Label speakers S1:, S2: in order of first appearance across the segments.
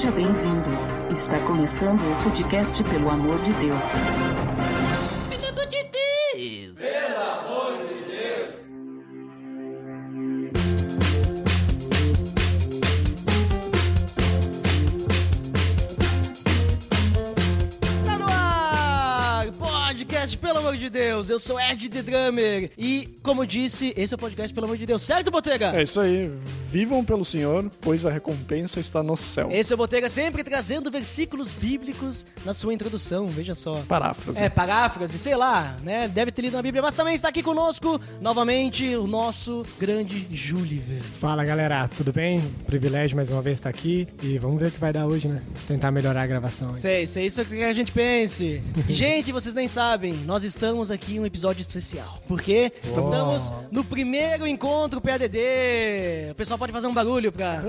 S1: Seja bem-vindo. Está começando o podcast Pelo Amor de Deus.
S2: Pelo amor de Deus!
S3: Tá no ar! Podcast, pelo amor de Deus. Eu sou Ed The Drummer. E, como disse, esse é o podcast, pelo amor de Deus. Certo, Botega?
S4: É isso aí. Vivam pelo Senhor, pois a recompensa está no céu.
S3: Esse é o Botega sempre trazendo versículos bíblicos na sua introdução, veja só.
S4: Paráfrase.
S3: É, paráfrase, sei lá, né? Deve ter lido na Bíblia, mas também está aqui conosco, novamente, o nosso grande Júliver.
S5: Fala galera, tudo bem? Privilégio mais uma vez estar aqui e vamos ver o que vai dar hoje, né? Tentar melhorar a gravação. aí.
S3: Sei, sei isso que a gente pense. Gente, vocês nem sabem, nós estamos aqui em um episódio especial. Porque estamos no primeiro encontro PADD. O pessoal pode fazer um barulho pra.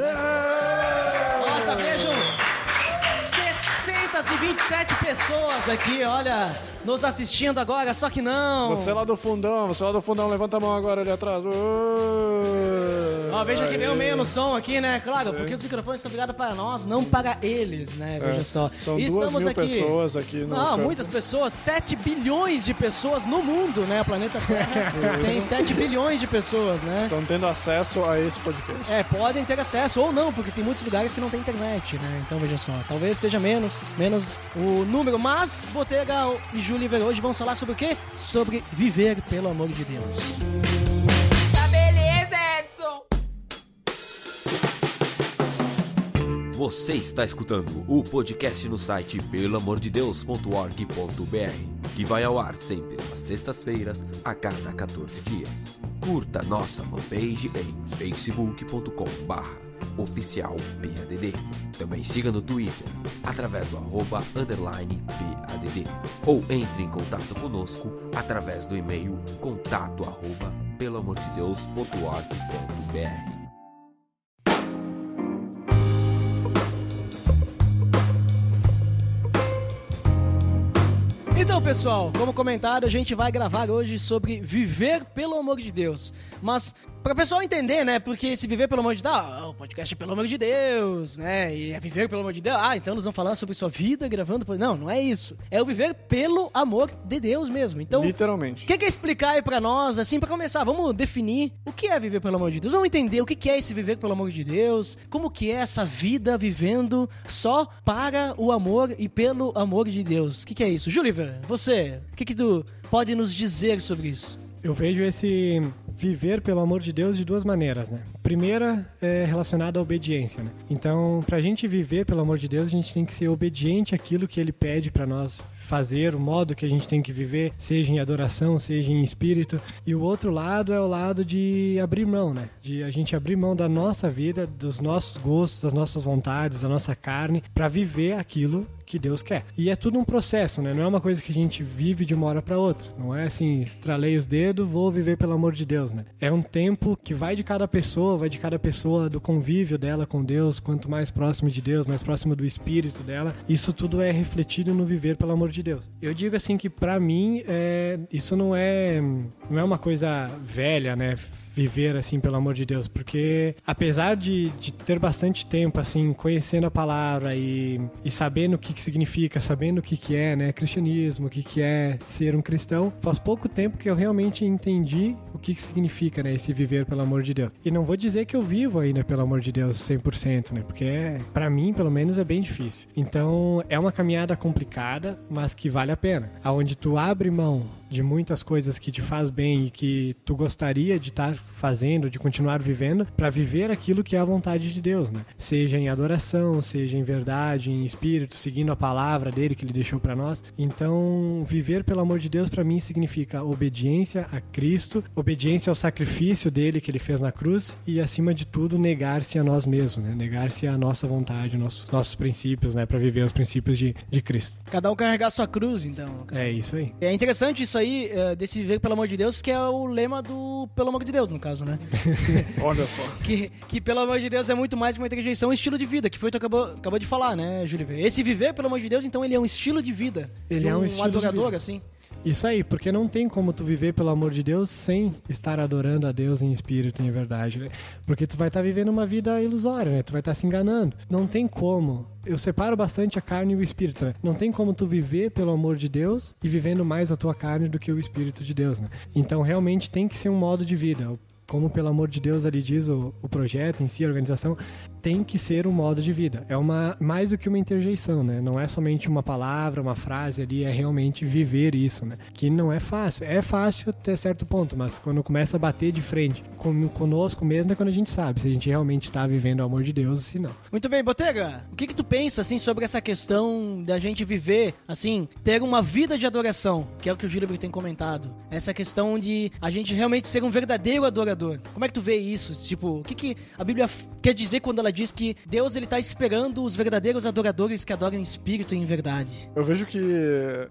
S3: Nossa, vejam! 727 pessoas aqui, olha, nos assistindo agora, só que não.
S4: Você lá do fundão, você lá do fundão, levanta a mão agora ali atrás.
S3: Ó, veja que veio meio no som aqui, né? Claro, porque os microfones são virados para nós, não para eles, né? Veja só.
S4: É, São
S3: E
S4: duas
S3: estamos
S4: mil
S3: aqui-
S4: pessoas aqui no.
S3: Não,
S4: campo.
S3: muitas pessoas, 7 bilhões de pessoas no mundo, né? O planeta Terra tem 7 bilhões de pessoas, né?
S4: Estão tendo acesso a esse podcast.
S3: É, podem ter acesso ou não, porque tem muitos lugares que não tem internet, né? Então veja só, talvez seja menos, menos o número, mas Botega e Júliver hoje vão falar sobre o quê? Sobre viver pelo amor de Deus.
S2: Tá beleza, Edson!
S6: Você está escutando o podcast no site pelamordedeus.org.br, que vai ao ar sempre às sextas-feiras, a cada 14 dias. Curta nossa fanpage em facebook.com oficial PADD. Também siga no Twitter, através do arroba underline PADD. Ou entre em contato conosco através do e-mail contato arroba pelamordedeus.org.br.
S3: Então, pessoal, como comentado, a gente vai gravar hoje sobre viver pelo amor de Deus. Mas, para o pessoal entender, né? Porque esse viver pelo amor de Deus, ah, o podcast é pelo amor de Deus, né? E é viver pelo amor de Deus. Ah, então nós vamos falar sobre sua vida gravando. por- Não, não é isso. É o viver pelo amor de Deus mesmo. Então,
S4: Literalmente.
S3: o que, que é explicar aí pra nós, assim, pra começar, vamos definir o que é viver pelo amor de Deus. Vamos entender o que que é esse viver pelo amor de Deus, como que é essa vida vivendo só para o amor e pelo amor de Deus. O que que é isso? Júliver, você, o que que tu pode nos dizer sobre isso?
S5: Eu vejo esse viver pelo amor de Deus de duas maneiras, né? Primeira é relacionada à obediência, né? Então, pra gente viver pelo amor de Deus, a gente tem que ser obediente àquilo que ele pede pra nós fazer, o modo que a gente tem que viver, seja em adoração, seja em espírito. E o outro lado é o lado de abrir mão, né? De a gente abrir mão da nossa vida, dos nossos gostos, das nossas vontades, da nossa carne, pra viver aquilo que Deus quer. E é tudo um processo, né? Não é uma coisa que a gente vive de uma hora para outra. Não é assim, estralei os dedos, vou viver pelo amor de Deus, né? É um tempo que vai de cada pessoa, vai de cada pessoa, do convívio dela com Deus, quanto mais próximo de Deus, mais próximo do espírito dela, isso tudo é refletido no viver pelo amor de Deus. Eu digo assim que para mim, é, isso não é não é uma coisa velha, né? Viver assim pelo amor de Deus, porque apesar de, de ter bastante tempo assim conhecendo a palavra e, e sabendo o que, que significa, sabendo o que, que é, né, cristianismo, o que, que é ser um cristão, faz pouco tempo que eu realmente entendi o que, que significa, né, esse viver pelo amor de Deus. E não vou dizer que eu vivo ainda pelo amor de Deus 100%, né, porque é, para mim, pelo menos, é bem difícil. Então, é uma caminhada complicada, mas que vale a pena. Aonde tu abre mão de muitas coisas que te faz bem e que tu gostaria de estar fazendo, de continuar vivendo, para viver aquilo que é a vontade de Deus, né? Seja em adoração, seja em verdade, em espírito, seguindo a palavra dele que ele deixou para nós. Então, viver pelo amor de Deus para mim significa obediência a Cristo, obediência ao sacrifício dele que ele fez na cruz e acima de tudo negar-se a nós mesmos, né? Negar-se à nossa vontade, nossos nossos princípios, né, para viver os princípios de, de Cristo.
S3: Cada um carregar sua cruz, então.
S5: É isso aí.
S3: É interessante isso aí, eh, desse viver pelo amor de Deus, que é o lema do pelo amor de Deus, no caso, né?
S4: Olha só.
S3: que, que, pelo amor de Deus, é muito mais que uma rejeição, um estilo de vida, que foi o que tu acabou, acabou de falar, né, Júlio? Esse viver, pelo amor de Deus, então ele é um estilo de vida.
S5: Ele
S3: de
S5: é um estilo de
S3: adorador,
S5: vida.
S3: assim.
S5: Isso aí, porque não tem como tu viver pelo amor de Deus sem estar adorando a Deus em espírito e em verdade, né? Porque tu vai estar vivendo uma vida ilusória, né? Tu vai estar se enganando. Não tem como. Eu separo bastante a carne e o espírito, né? Não tem como tu viver pelo amor de Deus e vivendo mais a tua carne do que o espírito de Deus, né? Então realmente tem que ser um modo de vida como pelo amor de Deus ali diz o, o projeto em si, a organização, tem que ser um modo de vida. É uma mais do que uma interjeição, né? Não é somente uma palavra, uma frase ali, é realmente viver isso, né? Que não é fácil. É fácil até certo ponto, mas quando começa a bater de frente com, conosco mesmo é quando a gente sabe se a gente realmente está vivendo o amor de Deus ou se não.
S3: Muito bem, Botega, o que que tu pensa, assim, sobre essa questão da gente viver, assim, ter uma vida de adoração, que é o que o Gilbert tem comentado. Essa questão de a gente realmente ser um verdadeiro adorador. Como é que tu vê isso? Tipo, o que que a Bíblia quer dizer quando ela diz que Deus, ele tá esperando os verdadeiros adoradores que adoram em espírito e em verdade?
S4: Eu vejo que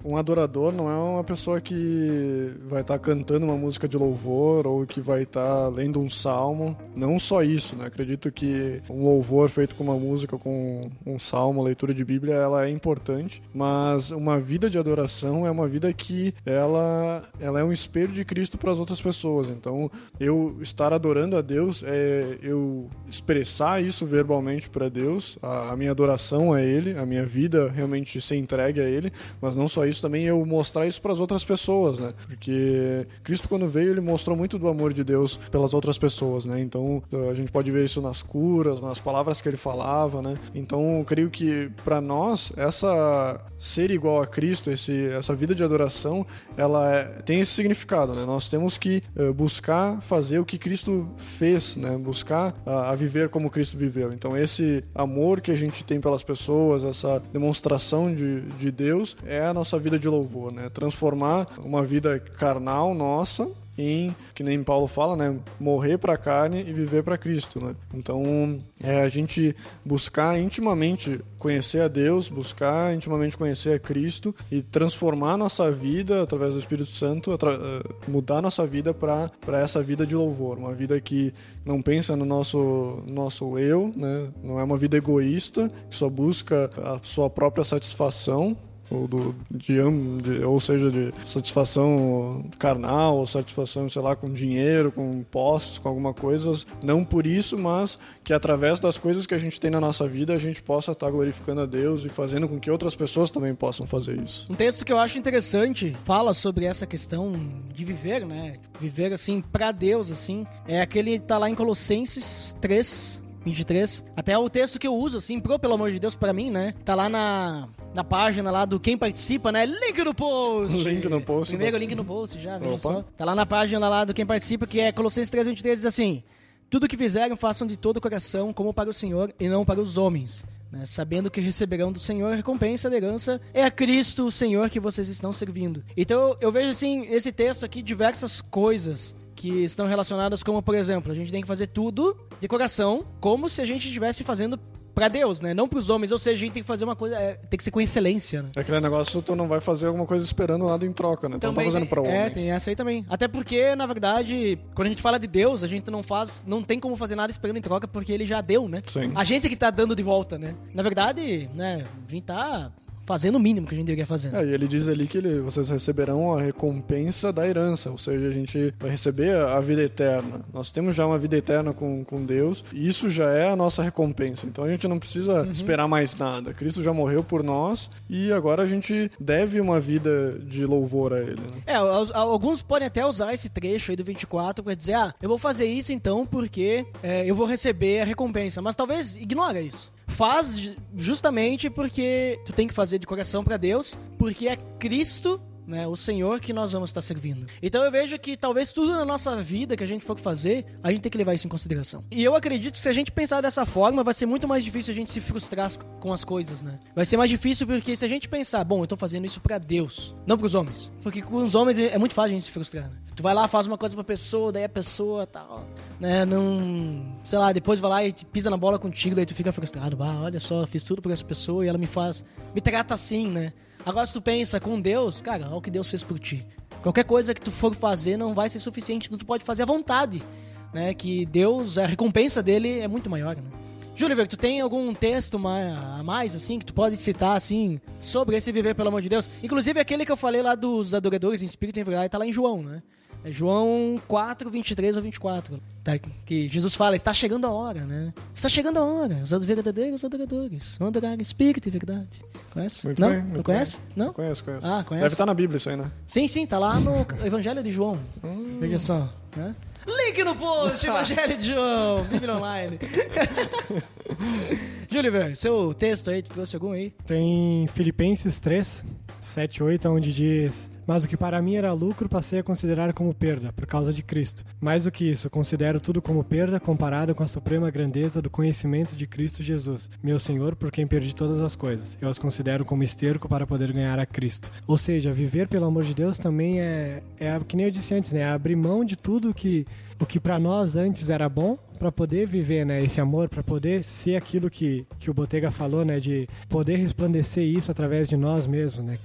S4: um adorador não é uma pessoa que vai estar cantando uma música de louvor ou que vai estar lendo um salmo. Não só isso, né? Acredito que um louvor feito com uma música, com um salmo, leitura de Bíblia, ela é importante, mas uma vida de adoração é uma vida que ela, ela é um espelho de Cristo para as outras pessoas. Então, eu estar adorando a Deus é eu expressar isso verbalmente para Deus, a, a minha adoração a Ele, a minha vida realmente ser entregue a Ele, mas não só isso, também eu mostrar isso para as outras pessoas, né? Porque Cristo quando veio ele mostrou muito do amor de Deus pelas outras pessoas, né? Então a gente pode ver isso nas curas, nas palavras que ele falava, né? Então eu creio que para nós essa ser igual a Cristo, esse, essa vida de adoração, ela é- tem esse significado, né? Nós temos que eh, buscar fazer o que Cristo fez, né? Buscar a, a viver como Cristo viveu. Então esse amor que a gente tem pelas pessoas, essa demonstração de, de Deus é a nossa vida de louvor, né? Transformar uma vida carnal nossa em, que nem Paulo fala, né, morrer para a carne e viver para Cristo, né? Então, é a gente buscar intimamente conhecer a Deus, buscar intimamente conhecer a Cristo e transformar nossa vida através do Espírito Santo, eh, mudar nossa vida para essa vida de louvor, uma vida que não pensa no nosso nosso eu, né? Não é uma vida egoísta que só busca a sua própria satisfação, ou do de, de- ou seja de satisfação carnal ou satisfação sei lá com dinheiro com posses com alguma coisa não por isso mas que através das coisas que a gente tem na nossa vida a gente possa estar glorificando a Deus e fazendo com que outras pessoas também possam fazer isso
S3: Um texto que eu acho interessante fala sobre essa questão de viver, né? Viver assim pra Deus, assim. É aquele que tá lá em Colossenses 3, 23. Até o texto que eu uso, assim, pro pelo amor de Deus, pra mim, né? Tá lá na, na página lá do quem participa, né? Link no post!
S4: Link no post,
S3: Primeiro
S4: né?
S3: link no post, já, veja
S4: Opa.
S3: só. Tá lá na página lá do quem participa, que é Colossenses 3, 23, diz assim... Tudo que fizerem, façam de todo o coração, como para o Senhor e não para os homens. né? Sabendo que receberão do Senhor a recompensa da herança é a Cristo, o Senhor, que vocês estão servindo. Então eu vejo assim, esse texto aqui, diversas coisas que estão relacionadas, como por exemplo, a gente tem que fazer tudo de coração, como se a gente estivesse fazendo para Deus, né? Não para os homens, ou seja, a gente tem que fazer uma coisa, é, tem que ser com excelência, né?
S4: é aquele negócio tu não vai fazer alguma coisa esperando nada em troca né tu não tá fazendo para
S3: é,
S4: homens
S3: tem essa aí também. Até porque, na verdade, quando a gente fala de Deus, a gente não faz, não tem como fazer nada esperando em troca, porque ele já deu, né?
S4: Sim.
S3: A gente que tá dando de volta, né? Na verdade, né, a gente tá fazendo o mínimo que a gente deveria fazer.
S4: É, e ele diz ali que ele- vocês receberão a recompensa da herança, ou seja, a gente vai receber a a vida eterna. Nós temos já uma vida eterna com, com Deus, e isso já é a nossa recompensa. Então a gente não precisa esperar mais nada. Cristo já morreu por nós e agora a gente deve uma vida de louvor a Ele. né?
S3: É, al- alguns podem até usar esse trecho aí do 24 pra dizer, ah, eu vou fazer isso então porque é, eu vou receber a recompensa. Mas talvez ignora isso. Faz ju- justamente porque tu tem que fazer de coração pra Deus, porque é Cristo, né, o Senhor que nós vamos estar servindo. Então eu vejo que talvez tudo na nossa vida que a gente for fazer, a gente tem que levar isso em consideração. E eu acredito que se a gente pensar dessa forma, vai ser muito mais difícil a gente se frustrar com as coisas, né? Vai ser mais difícil porque se a gente pensar, bom, eu tô fazendo isso pra Deus, não pros homens. Porque com os homens é é muito fácil a gente se frustrar, né? Tu vai lá, faz uma coisa pra pessoa, daí a pessoa tal, né, não... Sei lá, depois vai lá e pisa na bola contigo, daí tu fica frustrado. Ah, olha só, fiz tudo por essa pessoa e ela me faz... Me trata assim, né? Agora se tu pensa com Deus, cara, olha o que Deus fez por ti. Qualquer coisa que tu for fazer não vai ser suficiente, tu pode fazer à vontade, né? Que Deus, a recompensa dele é muito maior, né? Júlio, tu tem algum texto a mais, assim, que tu pode citar, assim, sobre esse viver pelo amor de Deus? Inclusive aquele que eu falei lá dos adoradores em espírito e em verdade, tá lá em João, né? É João 4, 23 ou 24. Tá, que Jesus fala, está chegando a hora, né? Está chegando a hora. Os verdadeiros adoradores vão adorar espírito e verdade. Conhece?
S4: Muito
S3: Não?
S4: bem,
S3: Não
S4: muito
S3: conhece?
S4: bem.
S3: Não?
S4: Conheço, conheço.
S3: Ah, conhece?
S4: Deve estar na Bíblia isso aí, né?
S3: Sim, sim, tá lá no Evangelho de João. Veja só, né? Link no post, Evangelho de João, Bíblia Online. Júlio, velho, seu texto aí, tu trouxe algum aí?
S5: Tem Filipenses 3, 7, 8, onde diz: Mas o que para mim era lucro, passei a considerar como perda, por causa de Cristo. Mais do que isso, considero tudo como perda comparado com a suprema grandeza do conhecimento de Cristo Jesus, meu Senhor, por quem perdi todas as coisas. Eu as considero como esterco para poder ganhar a Cristo. Ou seja, viver pelo amor de Deus também é, é que nem eu disse antes, né? Abrir mão de tudo que o que para nós antes era bom para poder viver, né, esse amor, para poder ser aquilo que, que o Botega falou, né, de poder resplandecer isso através de nós mesmos, né,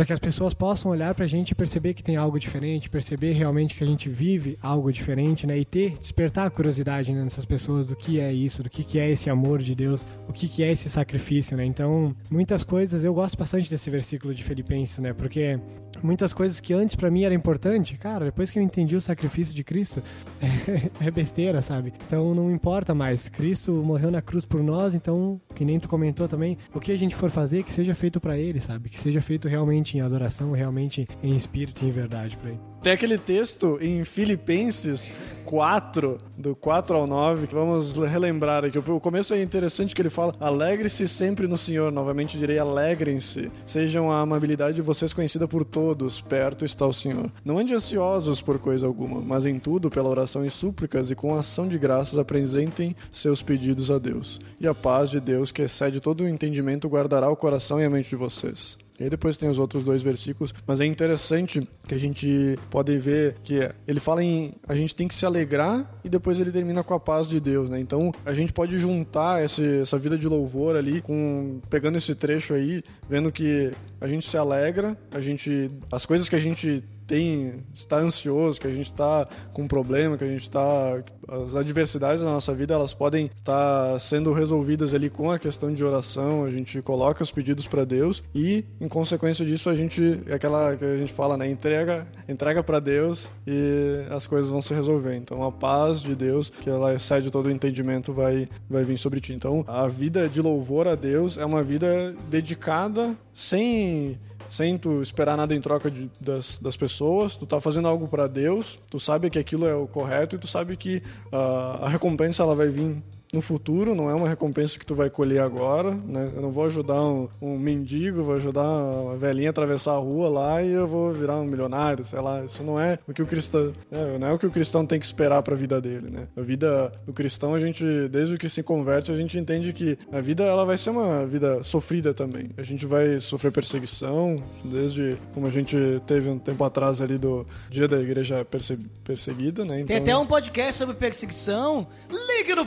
S5: para que as pessoas possam olhar pra gente e perceber que tem algo diferente, perceber realmente que a gente vive algo diferente, né, e ter, despertar a curiosidade né, nessas pessoas do que é isso, do que, que é esse amor de Deus, o que, que é esse sacrifício, né, então, muitas coisas, eu gosto bastante desse versículo de Filipenses, né, porque muitas coisas que antes pra mim era importante, cara, depois que eu entendi o sacrifício de Cristo, é, é besteira, sabe? Então não importa mais. Cristo morreu na cruz por nós, então, que nem tu comentou também, o que a gente for fazer, que seja feito pra Ele, sabe? Que seja feito realmente em adoração, realmente em espírito e em verdade pra Ele.
S4: Tem aquele texto em Filipenses 4, do 4 ao 9, que vamos relembrar aqui. O começo é interessante que ele fala: Alegre-se sempre no Senhor. Novamente direi: alegrem-se. Sejam a amabilidade de vocês conhecida por todos. Perto está o Senhor. Não ande ansiosos por coisa alguma, mas em tudo, pela oração e súplicas e com ação de graças, apresentem seus pedidos a Deus. E a paz de Deus, que excede todo o entendimento, guardará o coração e a mente de vocês. E aí depois tem os outros dois versículos, mas é interessante que a gente pode ver que ele fala em a gente tem que se alegrar e depois ele termina com a paz de Deus, né? Então a gente pode juntar esse, essa vida de louvor ali com pegando esse trecho aí, vendo que a gente se alegra, a gente as coisas que a gente tem está ansioso, que a gente está com um problema, que a gente está as adversidades da nossa vida elas podem estar sendo resolvidas ali com a questão de oração. A gente coloca os pedidos para Deus e em consequência disso a gente é aquela que a gente fala, né, entrega, entrega para Deus e as coisas vão se resolver. Então a paz de Deus, que ela excede todo o entendimento, vai vai vir sobre ti. Então a vida de louvor a Deus é uma vida dedicada sem sem tu esperar nada em troca de, das, das pessoas, tu tá fazendo algo para Deus, tu sabe que aquilo é o correto e tu sabe que uh, a recompensa ela vai vir no futuro, não é uma recompensa que tu vai colher agora, né? Eu não vou ajudar um, um mendigo, vou ajudar uma velhinha a atravessar a rua lá e eu vou virar um milionário, sei lá. Isso não é o que o cristão, é, não é o que o cristão tem que esperar para a vida dele, né? A vida do cristão, a gente, desde que se converte, a gente entende que a vida ela vai ser uma vida sofrida também. A gente vai sofrer perseguição, desde como a gente teve um tempo atrás ali do dia da igreja perse perseguida, né?
S3: Tem até um podcast sobre perseguição. Link no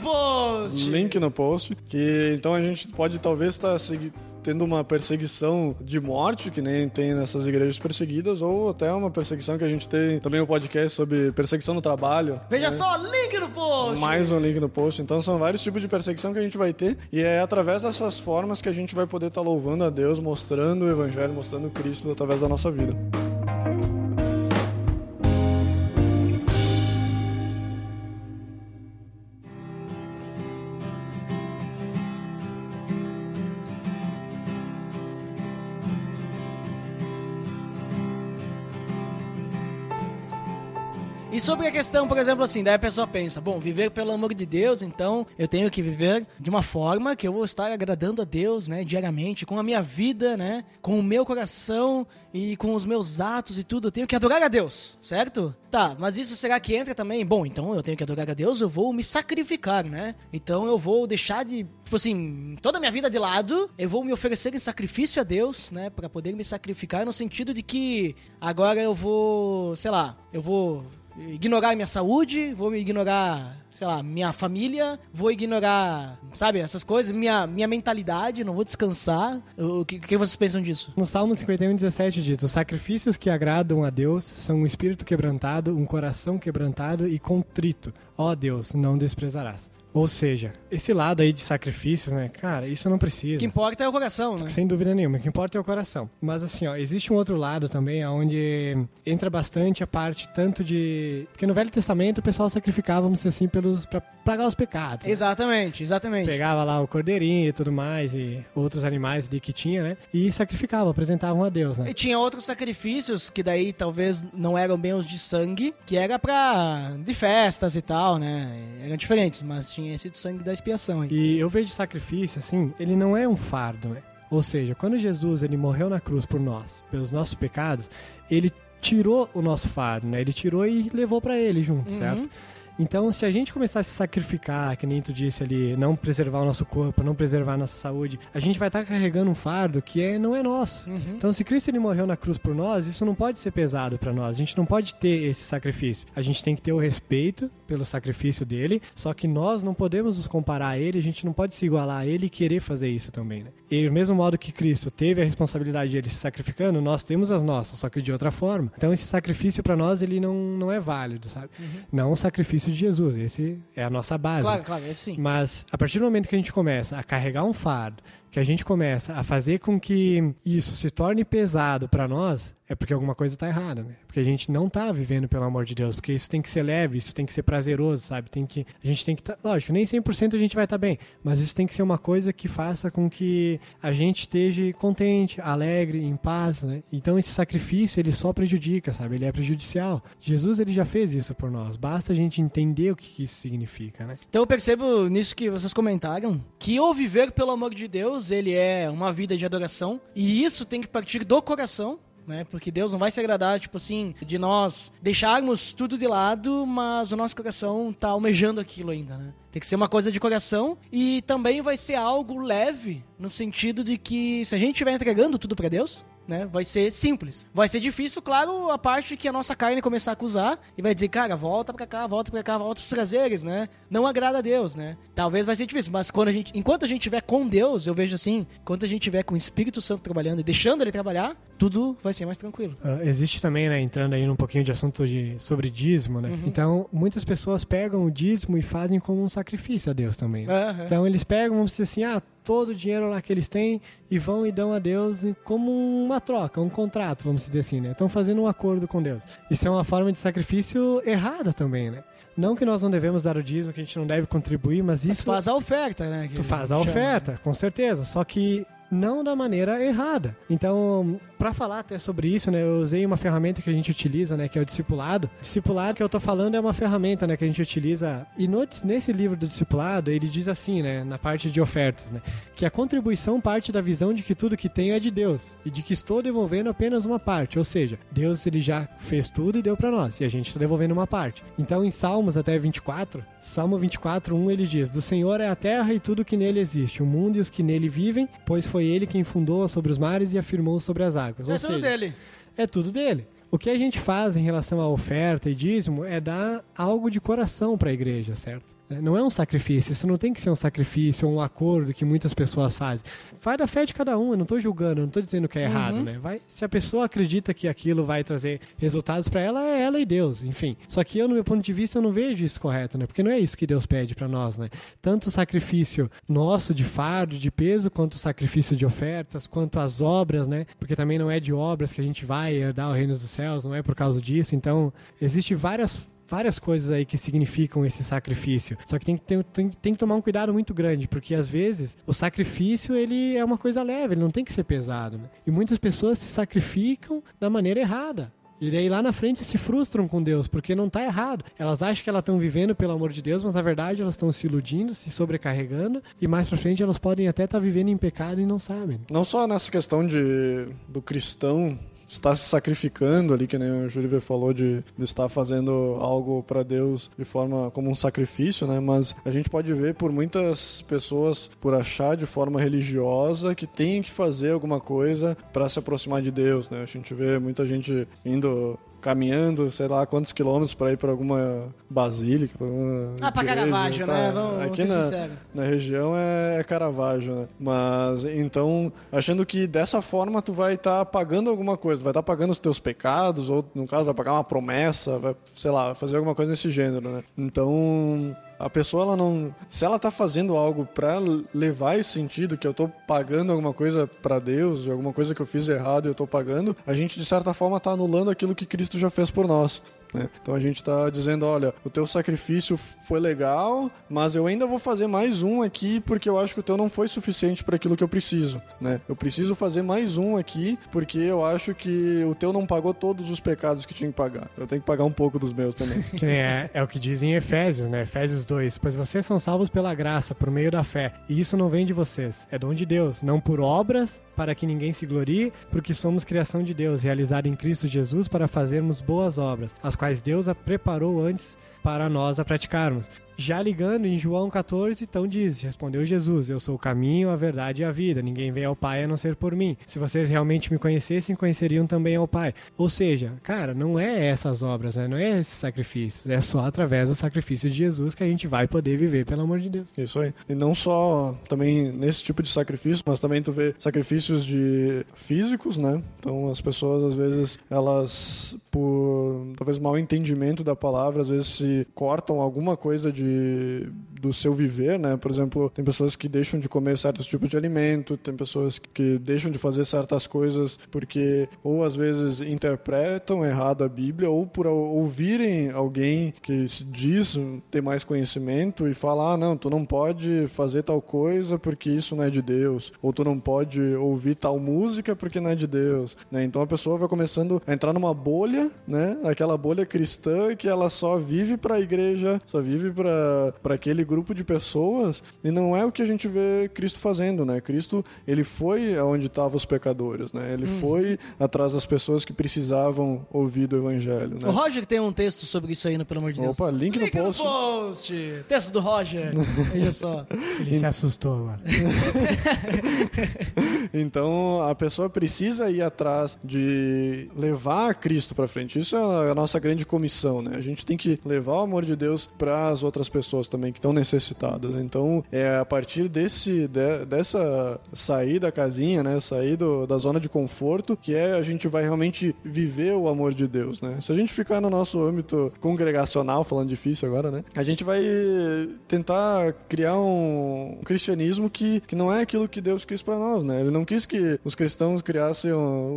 S3: post!
S4: Link no post. Que então a gente pode talvez estar tá tendo uma perseguição de morte, que nem tem nessas igrejas perseguidas, ou até uma perseguição que a gente tem também um podcast sobre perseguição no trabalho.
S3: Veja
S4: né?
S3: só, link no post!
S4: Mais um link no post. Então são vários tipos de perseguição que a gente vai ter, e é através dessas formas que a gente vai poder estar tá louvando a Deus, mostrando o Evangelho, mostrando Cristo através da nossa vida.
S3: E sobre a questão, por exemplo, assim, daí a pessoa pensa, bom, viver pelo amor de Deus, então eu tenho que viver de uma forma que eu vou estar agradando a Deus, né, diariamente, com a minha vida, né, com o meu coração e com os meus atos e tudo, eu tenho que adorar a Deus, certo? Tá, mas isso será que entra também? Bom, então eu tenho que adorar a Deus, eu vou me sacrificar, né? Então eu vou deixar de, tipo assim, toda a minha vida de lado, eu vou me oferecer em sacrifício a Deus, né, para poder me sacrificar no sentido de que agora eu vou, sei lá, eu vou ignorar minha saúde, vou ignorar, sei lá, minha família, vou ignorar, sabe, essas coisas, minha, minha mentalidade, não vou descansar. O que, que vocês pensam disso?
S5: No Salmo 51, 17 diz: Os sacrifícios que agradam a Deus são um espírito quebrantado, um coração quebrantado e contrito. Ó Deus, não desprezarás. Ou seja, esse lado aí de sacrifícios, né? Cara, isso não precisa.
S3: O que importa é o coração, né?
S5: Sem dúvida nenhuma, o que importa é o coração. Mas assim, ó, existe um outro lado também, onde entra bastante a parte tanto de. Porque no Velho Testamento o pessoal sacrificava, vamos dizer assim, pelos. pra pagar os pecados. né?
S3: Exatamente, exatamente.
S5: Pegava lá o cordeirinho e tudo mais, e outros animais ali que tinha, né? E sacrificava, apresentavam a Deus, né?
S3: E tinha outros sacrifícios que daí talvez não eram bem os de sangue, que era pra. de festas e tal, né? Eram diferentes, mas tinha esse de sangue da expiação.
S5: E eu vejo sacrifício, assim, ele não é um fardo, né? Ou seja, quando Jesus ele morreu na cruz por nós, pelos nossos pecados, ele tirou o nosso fardo, né? Ele tirou e levou pra ele junto,
S3: Uhum.
S5: certo? Então, se a gente começar a se sacrificar, que nem tu disse ali, não preservar o nosso corpo, não preservar a nossa saúde, a gente vai estar carregando um fardo que é, não é nosso.
S3: Uhum.
S5: Então, se Cristo ele morreu na cruz por nós, isso não pode ser pesado para nós. A gente não pode ter esse sacrifício. A gente tem que ter o respeito pelo sacrifício dele, só que nós não podemos nos comparar a ele, a gente não pode se igualar a ele e querer fazer isso também, né? E do mesmo modo que Cristo teve a responsabilidade de ele se sacrificando, nós temos as nossas, só que de outra forma. Então, esse sacrifício para nós ele não, não é válido, sabe? Não o sacrifício de Jesus, esse é a nossa base.
S3: Claro, claro, esse sim.
S5: Mas a partir do momento que a gente começa a carregar um fardo, que a gente começa a fazer com que isso se torne pesado para nós, é porque alguma coisa tá errada, né? Porque a gente não tá vivendo pelo amor de Deus, porque isso tem que ser leve, isso tem que ser prazeroso, sabe? Tem que a gente tem que tá, lógico, nem 100% a gente vai estar bem, mas isso tem que ser uma coisa que faça com que a gente esteja contente, alegre, em paz, né? Então esse sacrifício, ele só prejudica, sabe? Ele é prejudicial. Jesus ele já fez isso por nós. Basta a gente entender o que que isso significa, né?
S3: Então eu percebo nisso que vocês comentaram que o viver pelo amor de Deus, ele é uma vida de adoração e isso tem que partir do coração. Né? Porque Deus não vai se agradar, tipo assim, de nós deixarmos tudo de lado, mas o nosso coração tá almejando aquilo ainda, né? Tem que ser uma coisa de coração e também vai ser algo leve, no sentido de que se a gente estiver entregando tudo pra Deus, né? Vai ser simples. Vai ser difícil, claro, a parte que a nossa carne começar a acusar e vai dizer, cara, volta pra cá, volta pra cá, volta pros prazeres, né? Não agrada a Deus, né? Talvez vai ser difícil, mas quando a gente, enquanto a gente estiver com Deus, eu vejo assim, enquanto a gente estiver com o Espírito Santo trabalhando e deixando ele trabalhar, tudo vai ser mais tranquilo.
S5: Ah, existe também, né, entrando aí num pouquinho de assunto de, sobre dízimo, né? Então, muitas pessoas pegam o dízimo e fazem como um sacrifício a Deus também. né?
S3: Aham.
S5: Então, eles pegam, vamos dizer assim, ah, todo o dinheiro lá que eles têm e vão e dão a Deus como uma troca, um contrato, vamos dizer assim, né? Estão fazendo um acordo com Deus. Isso é uma forma de sacrifício errada também, né? Não que nós não devemos dar o dízimo, que a gente não deve contribuir, mas
S3: Mas
S5: isso...
S3: faz a oferta, né?
S5: Tu faz a
S3: chama.
S5: oferta, com certeza. Só que não da maneira errada. Então, para falar até sobre isso, né, eu usei uma ferramenta que a gente utiliza, né, que é o discipulado. Discipulado que eu tô falando é uma ferramenta, né, que a gente utiliza. E no, nesse livro do discipulado, ele diz assim, né, na parte de ofertas, né, que a contribuição parte da visão de que tudo que tenho é de Deus e de que estou devolvendo apenas uma parte. Ou seja, Deus ele já fez tudo e deu para nós e a gente está devolvendo uma parte. Então, em Salmos até 24, Salmo 24, 1, ele diz: Do Senhor é a terra e tudo que nele existe, o mundo e os que nele vivem, pois foi ele quem fundou sobre os mares e afirmou sobre as águas.
S3: É
S5: Ou
S3: tudo
S5: seja,
S3: dele.
S5: é tudo dele. O que a gente faz em relação à oferta e dízimo é dar algo de coração para a igreja, certo? Não é um sacrifício, isso não tem que ser um sacrifício ou um acordo que muitas pessoas fazem. Vai da fé de cada um, eu não estou julgando, eu não estou dizendo que é errado, né? Vai, se a pessoa acredita que aquilo vai trazer resultados para ela, é ela e Deus, enfim. Só que eu, no meu ponto de vista, eu não vejo isso correto, né? Porque não é isso que Deus pede para nós, né? Tanto o sacrifício nosso de fardo, de peso, quanto o sacrifício de ofertas, quanto as obras, né? Porque também não é de obras que a gente vai herdar o reino dos céus, não é por causa disso. Então, existe várias várias coisas aí que significam esse sacrifício. Só que tem que, ter, tem, tem que tomar um cuidado muito grande, porque às vezes o sacrifício ele é uma coisa leve, ele não tem que ser pesado. Né? E muitas pessoas se sacrificam da maneira errada. E daí lá na frente se frustram com Deus, porque não está errado. Elas acham que elas estão vivendo pelo amor de Deus, mas na verdade elas estão se iludindo, se sobrecarregando, e mais pra frente elas podem até estar vivendo em pecado e não sabem.
S4: Não só nessa questão de do cristão estar se sacrificando ali, que nem o Júlio falou, de, de estar fazendo algo para Deus de forma como um sacrifício, né? Mas a gente pode ver por muitas pessoas por achar de forma religiosa que tem que fazer alguma coisa para se aproximar de Deus, né? A gente vê muita gente indo caminhando, sei lá quantos quilômetros para ir para alguma basílica, pra alguma
S3: Ah, pra
S4: igreja,
S3: Caravaggio,
S4: tá?
S3: né? Vamos, vamos
S4: Aqui
S3: ser
S4: na, na região é, é Caravaggio, né? Mas então, achando que dessa forma tu vai estar pagando alguma coisa, vai estar pagando os teus pecados, ou no caso vai pagar uma promessa, vai, sei lá, fazer alguma coisa nesse gênero, né? Então, a pessoa ela não, se ela tá fazendo algo para levar esse sentido que eu tô pagando alguma coisa para Deus, alguma coisa que eu fiz errado e eu tô pagando, a gente de certa forma tá anulando aquilo que Cristo já fez por nós. Né? Então a gente está dizendo, olha, o teu sacrifício foi legal, mas eu ainda vou fazer mais um aqui porque eu acho que o teu não foi suficiente para aquilo que eu preciso, né? Eu preciso fazer mais um aqui porque eu acho que o teu não pagou todos os pecados que tinha que pagar. Eu tenho que pagar um pouco dos meus também.
S5: É, é o que diz em Efésios, né? Efésios 2. Pois vocês são salvos pela graça, por meio da fé. E isso não vem de vocês, é dom de Deus, não por obras, para que ninguém se glorie, porque somos criação de Deus, realizada em Cristo Jesus para fazermos boas obras, as quais Deus a preparou antes para nós a praticarmos. Já ligando em João 14, então diz: Respondeu Jesus: Eu sou o caminho, a verdade e a vida. Ninguém vem ao Pai a não ser por mim. Se vocês realmente me conhecessem, conheceriam também ao Pai. Ou seja, cara, não é essas obras, né? não é esses sacrifícios. É só através do sacrifício de Jesus que a gente vai poder viver, pelo amor de Deus.
S4: Isso aí. E não só também nesse tipo de sacrifício, mas também tu vê sacrifícios de físicos, né? Então as pessoas às vezes elas por talvez mau entendimento da palavra, às vezes se cortam alguma coisa de de do seu viver, né? Por exemplo, tem pessoas que deixam de comer certos tipos de alimento, tem pessoas que deixam de fazer certas coisas porque ou às vezes interpretam errado a Bíblia ou por ouvirem alguém que se diz ter mais conhecimento e falar, ah, não, tu não pode fazer tal coisa porque isso não é de Deus, ou tu não pode ouvir tal música porque não é de Deus, né? Então a pessoa vai começando a entrar numa bolha, né? Aquela bolha cristã que ela só vive para a igreja, só vive para aquele grupo de pessoas e não é o que a gente vê Cristo fazendo, né? Cristo, ele foi aonde estavam os pecadores, né? Ele hum. foi atrás das pessoas que precisavam ouvir do evangelho, né?
S3: O Roger tem um texto sobre isso aí, no, pelo amor de Deus.
S4: Opa, link, link no post.
S3: no post. Texto do Roger. Veja só.
S5: Ele se assustou agora.
S4: então, a pessoa precisa ir atrás de levar Cristo para frente. Isso é a nossa grande comissão, né? A gente tem que levar o amor de Deus para as outras pessoas também que estão necessitadas. Então, é a partir desse de, dessa sair da casinha, né, sair do, da zona de conforto, que é a gente vai realmente viver o amor de Deus, né? Se a gente ficar no nosso âmbito congregacional, falando difícil agora, né? A gente vai tentar criar um cristianismo que, que não é aquilo que Deus quis para nós, né? Ele não quis que os cristãos criassem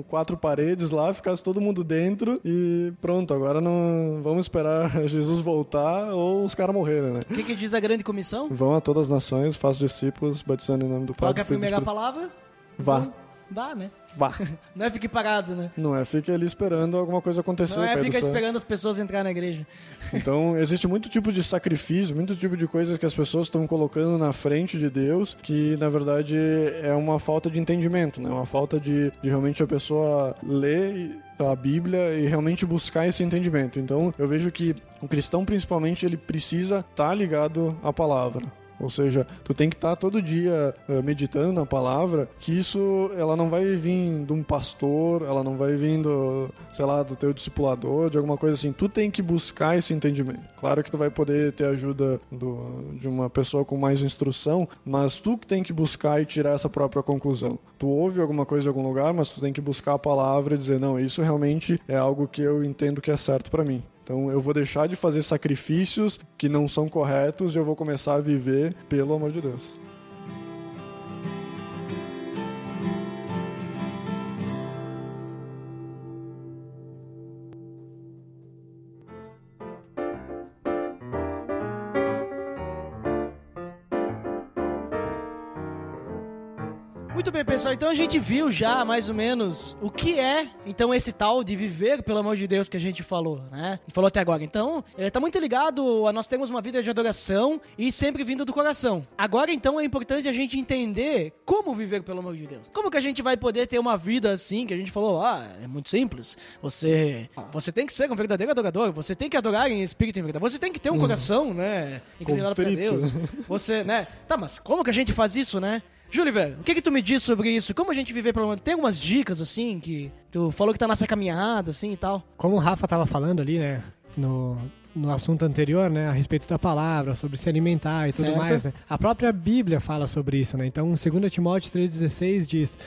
S4: quatro paredes lá, ficasse todo mundo dentro e pronto, agora não vamos esperar Jesus voltar ou os caras morreram, né?
S3: O que, que diz a grande comissão?
S4: Vão a todas as nações, façam discípulos, batizando em nome do Pai.
S3: Qual é a primeira palavra?
S4: Vá. Então,
S3: vá, né?
S4: Vá.
S3: Não é fique parado, né?
S4: Não é fique ali esperando alguma coisa acontecer.
S3: Não é fica esperando as pessoas entrar na igreja.
S4: Então, existe muito tipo de sacrifício, muito tipo de coisas que as pessoas estão colocando na frente de Deus, que na verdade é uma falta de entendimento, né? Uma falta de, de realmente a pessoa ler a Bíblia e realmente buscar esse entendimento. Então, eu vejo que o cristão, principalmente, ele precisa estar tá ligado à palavra. Ou seja, tu tem que estar tá todo dia uh, meditando na palavra, que isso ela não vai vir de um pastor, ela não vai vir do, sei lá, do teu discipulador, de alguma coisa assim. Tu tem que buscar esse entendimento. Claro que tu vai poder ter ajuda do, de uma pessoa com mais instrução, mas tu que tem que buscar e tirar essa própria conclusão. Tu ouve alguma coisa em algum lugar, mas tu tem que buscar a palavra e dizer, não, isso realmente é algo que eu entendo que é certo para mim. Então eu vou deixar de fazer sacrifícios que não são corretos e eu vou começar a viver pelo amor de Deus.
S3: Muito bem, pessoal. Então a gente viu já mais ou menos o que é então esse tal de viver pelo amor de Deus que a gente falou, né? E falou até agora. Então, é, tá muito ligado a nós temos uma vida de adoração e sempre vindo do coração. Agora então é importante a gente entender como viver pelo amor de Deus. Como que a gente vai poder ter uma vida assim que a gente falou, ah, é muito simples. Você você tem que ser um verdadeiro adorador, você tem que adorar em espírito e em verdade. Você tem que ter um coração, né, inclinado para Deus. Você, né? Tá, mas como que a gente faz isso, né? Júlio, velho, o que que tu me diz sobre isso? Como a gente viver pelo menos? Tem algumas dicas, assim, que tu falou que tá nessa caminhada, assim, e tal?
S5: Como o Rafa tava falando ali, né, no, no assunto anterior, né, a respeito da palavra, sobre se alimentar e tudo
S3: Certo.
S5: mais, né? A própria Bíblia fala sobre isso, né? Então, 2 Timóteo 3,16 diz...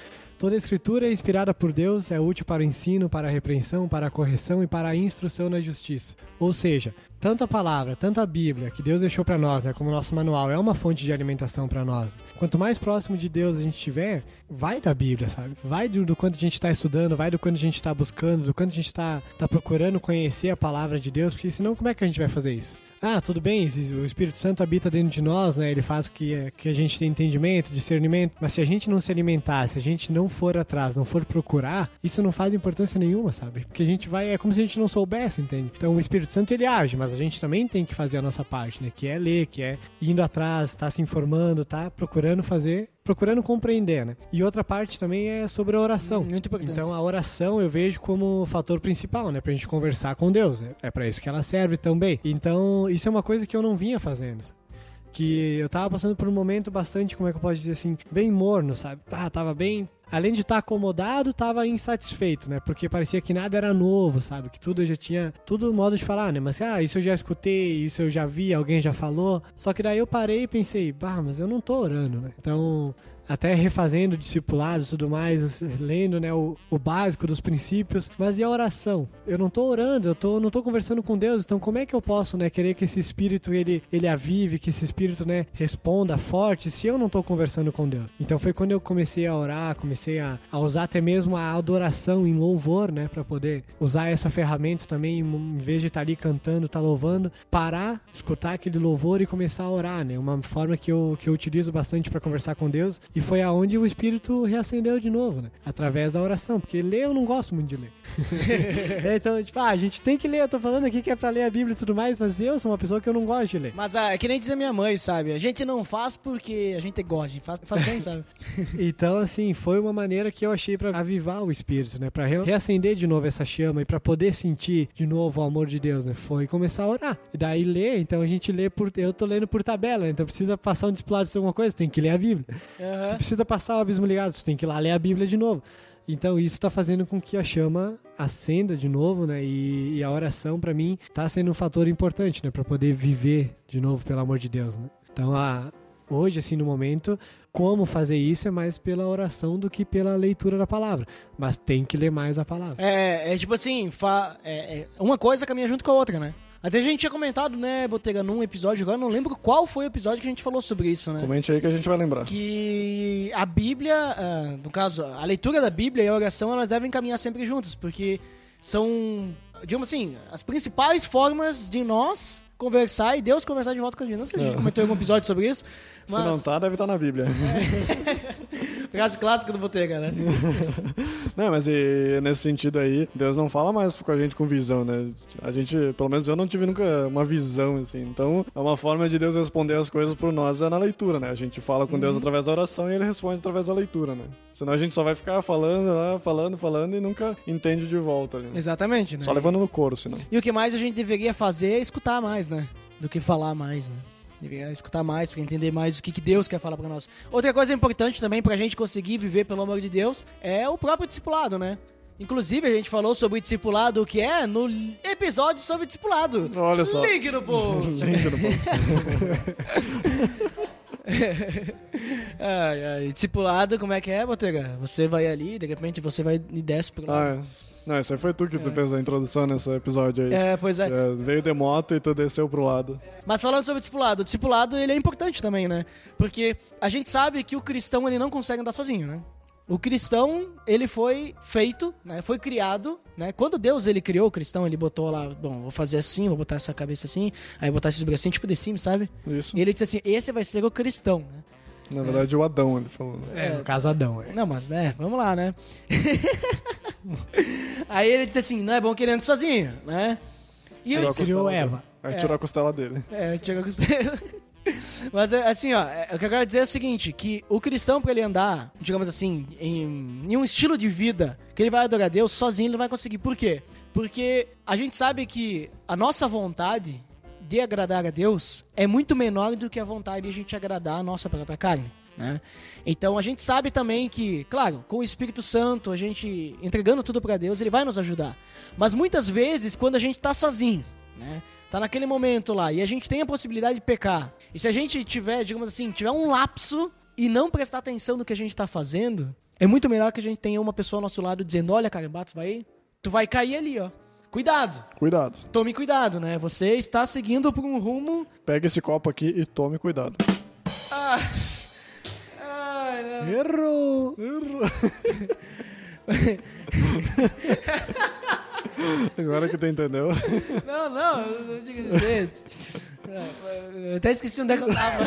S5: Toda a escritura é inspirada por Deus, é útil para o ensino, para a repreensão, para a correção e para a instrução na justiça. Ou seja, tanto a palavra, tanto a Bíblia que Deus deixou para nós, né, como nosso manual, é uma fonte de alimentação para nós. Quanto mais próximo de Deus a gente estiver, vai da Bíblia, sabe? Vai do, do quanto a gente está estudando, vai do quanto a gente está buscando, do quanto a gente está tá procurando conhecer a palavra de Deus, porque senão como é que a gente vai fazer isso? Ah, tudo bem, o Espírito Santo habita dentro de nós, né? Ele faz que, que a gente tenha entendimento, discernimento. Mas se a gente não se alimentar, se a gente não for atrás, não for procurar, isso não faz importância nenhuma, sabe? Porque a gente vai, é como se a gente não soubesse, entende? Então o Espírito Santo ele age, mas a gente também tem que fazer a nossa parte, né? Que é ler, que é indo atrás, tá se informando, tá procurando fazer procurando compreender, né? E outra parte também é sobre a oração.
S3: Muito importante.
S5: Então a oração eu vejo como fator principal, né? Pra gente conversar com Deus. É, é para isso que ela serve também. Então isso é uma coisa que eu não vinha fazendo. sabe? Que eu tava passando por um momento bastante, como é que eu posso dizer assim, bem morno, sabe? Ah, tava bem além de estar acomodado, estava insatisfeito, né? Porque parecia que nada era novo, sabe? Que tudo eu já tinha, tudo modo de falar, né? Mas ah, isso eu já escutei, isso eu já vi, alguém já falou. Só que daí eu parei e pensei, bah, mas eu não tô orando, né? Então, até refazendo discipulados e tudo mais, lendo né, o, o, básico dos princípios, mas e a oração? Eu não estou orando, eu tô, não estou conversando com Deus, então como é que eu posso né, querer que esse espírito ele, ele avive, que esse espírito né, responda forte se eu não estou conversando com Deus? Então foi quando eu comecei a orar, comecei a, a usar até mesmo a adoração em louvor, né, para poder usar essa ferramenta também, em vez de estar tá ali cantando, estar tá louvando, parar, escutar aquele louvor e começar a orar, né? Uma forma que eu, que eu utilizo bastante para conversar com Deus e foi aonde o espírito reacendeu de novo, né? Através da oração, porque ler eu não gosto muito de ler. então, tipo, ah, a gente tem que ler, eu tô falando aqui que é pra ler a Bíblia e tudo mais, mas eu sou uma pessoa que eu não gosto de ler.
S3: Mas ah, é que nem dizer minha mãe, sabe? A gente não faz porque a gente gosta, a gente faz, faz bem, sabe?
S5: então, assim, foi uma maneira que eu achei para avivar o espírito, né? Pra reacender de novo essa chama e para poder sentir de novo o amor de Deus, né? Foi começar a orar. E daí ler, então a gente lê por. Eu tô lendo por tabela, né? Então precisa passar um discipulado pra alguma coisa, tem que ler a Bíblia.
S3: Uhum.
S5: Você precisa passar o abismo ligado, você tem que ir lá ler a Bíblia de novo. Então isso está fazendo com que a chama acenda de novo, né? E, e a oração para mim está sendo um fator importante, né? Para poder viver de novo pelo amor de Deus, né? Então a, hoje assim no momento como fazer isso é mais pela oração do que pela leitura da palavra. Mas tem que ler mais a palavra.
S3: É, é tipo assim, fa, é, é, uma coisa caminha junto com a outra, né? Até a gente tinha comentado, né, Botega, num episódio agora, não lembro qual foi o episódio que a gente falou sobre isso, né?
S4: Comente aí que a gente vai lembrar.
S3: Que a Bíblia, uh, no caso, a leitura da Bíblia e a oração, elas devem caminhar sempre juntas, porque são, digamos assim, as principais formas de nós conversar e Deus conversar de volta com a gente. Não sei se a gente é. comentou algum episódio sobre isso.
S4: Mas... Se não tá, deve estar tá na Bíblia.
S3: É. Frase clássica do Botega, né?
S4: não, mas e, nesse sentido aí, Deus não fala mais com a gente com visão, né? A gente, pelo menos eu não tive nunca uma visão, assim. Então, é uma forma de Deus responder as coisas por nós é na leitura, né? A gente fala com uhum. Deus através da oração e ele responde através da leitura, né? Senão a gente só vai ficar falando lá, falando, falando e nunca entende de volta. Né?
S3: Exatamente, né?
S4: Só levando no couro, senão.
S3: E o que mais a gente deveria fazer é escutar mais, né? Do que falar mais, né? Deveria escutar mais para entender mais o que, que Deus quer falar para nós. Outra coisa importante também para a gente conseguir viver pelo amor de Deus é o próprio discipulado, né? Inclusive, a gente falou sobre discipulado, o que é, no episódio sobre discipulado.
S4: Olha só.
S3: Link no post. Link no post. ai, ai. Discipulado, como é que é, Botega? Você vai ali, de repente você vai e desce pro lado.
S4: Ah, é. Não, isso aí foi tu que é. fez a introdução nesse episódio aí.
S3: É, pois é. é.
S4: Veio de moto e tu desceu pro lado.
S3: Mas falando sobre o discipulado, o discipulado ele é importante também, né? Porque a gente sabe que o cristão ele não consegue andar sozinho, né? O cristão, ele foi feito, né? Foi criado, né? Quando Deus ele criou o cristão, ele botou lá, bom, vou fazer assim, vou botar essa cabeça assim, aí botar esses bracinhos tipo de cima, sabe?
S4: Isso.
S3: E ele disse assim: "Esse vai ser o cristão", né?
S4: Na verdade, é. o Adão, ele falou. Né?
S5: É, no caso Adão, é.
S3: Não, mas, né, vamos lá, né? Aí ele disse assim, não é bom que ele ande sozinho, né?
S5: E eu disse, criou Eva.
S4: Aí tirou a costela dele.
S3: É, tirou a costela. Mas assim, ó, o que eu quero dizer é o seguinte, que o cristão para ele andar, digamos assim, em, em, um estilo de vida que ele vai adorar a Deus, sozinho ele não vai conseguir. Por quê? Porque a gente sabe que a nossa vontade de agradar a Deus é muito menor do que a vontade de a gente agradar a nossa própria carne. Né? Então a gente sabe também que, claro, com o Espírito Santo, a gente entregando tudo para Deus, ele vai nos ajudar. Mas muitas vezes, quando a gente está sozinho, né? Tá naquele momento lá e a gente tem a possibilidade de pecar. E se a gente tiver, digamos assim, tiver um lapso e não prestar atenção no que a gente está fazendo, é muito melhor que a gente tenha uma pessoa ao nosso lado dizendo, olha, cara, vai, tu vai cair ali, ó. Cuidado,
S4: Cuidado.
S3: tome cuidado, né? Você está seguindo por um rumo...
S4: Pega esse copo aqui e tome cuidado.
S3: Ai, não.
S5: Errou!
S4: Agora que tu entendeu.
S3: Não, não, eu não digo desse jeito. Eu até esqueci onde é que eu tava.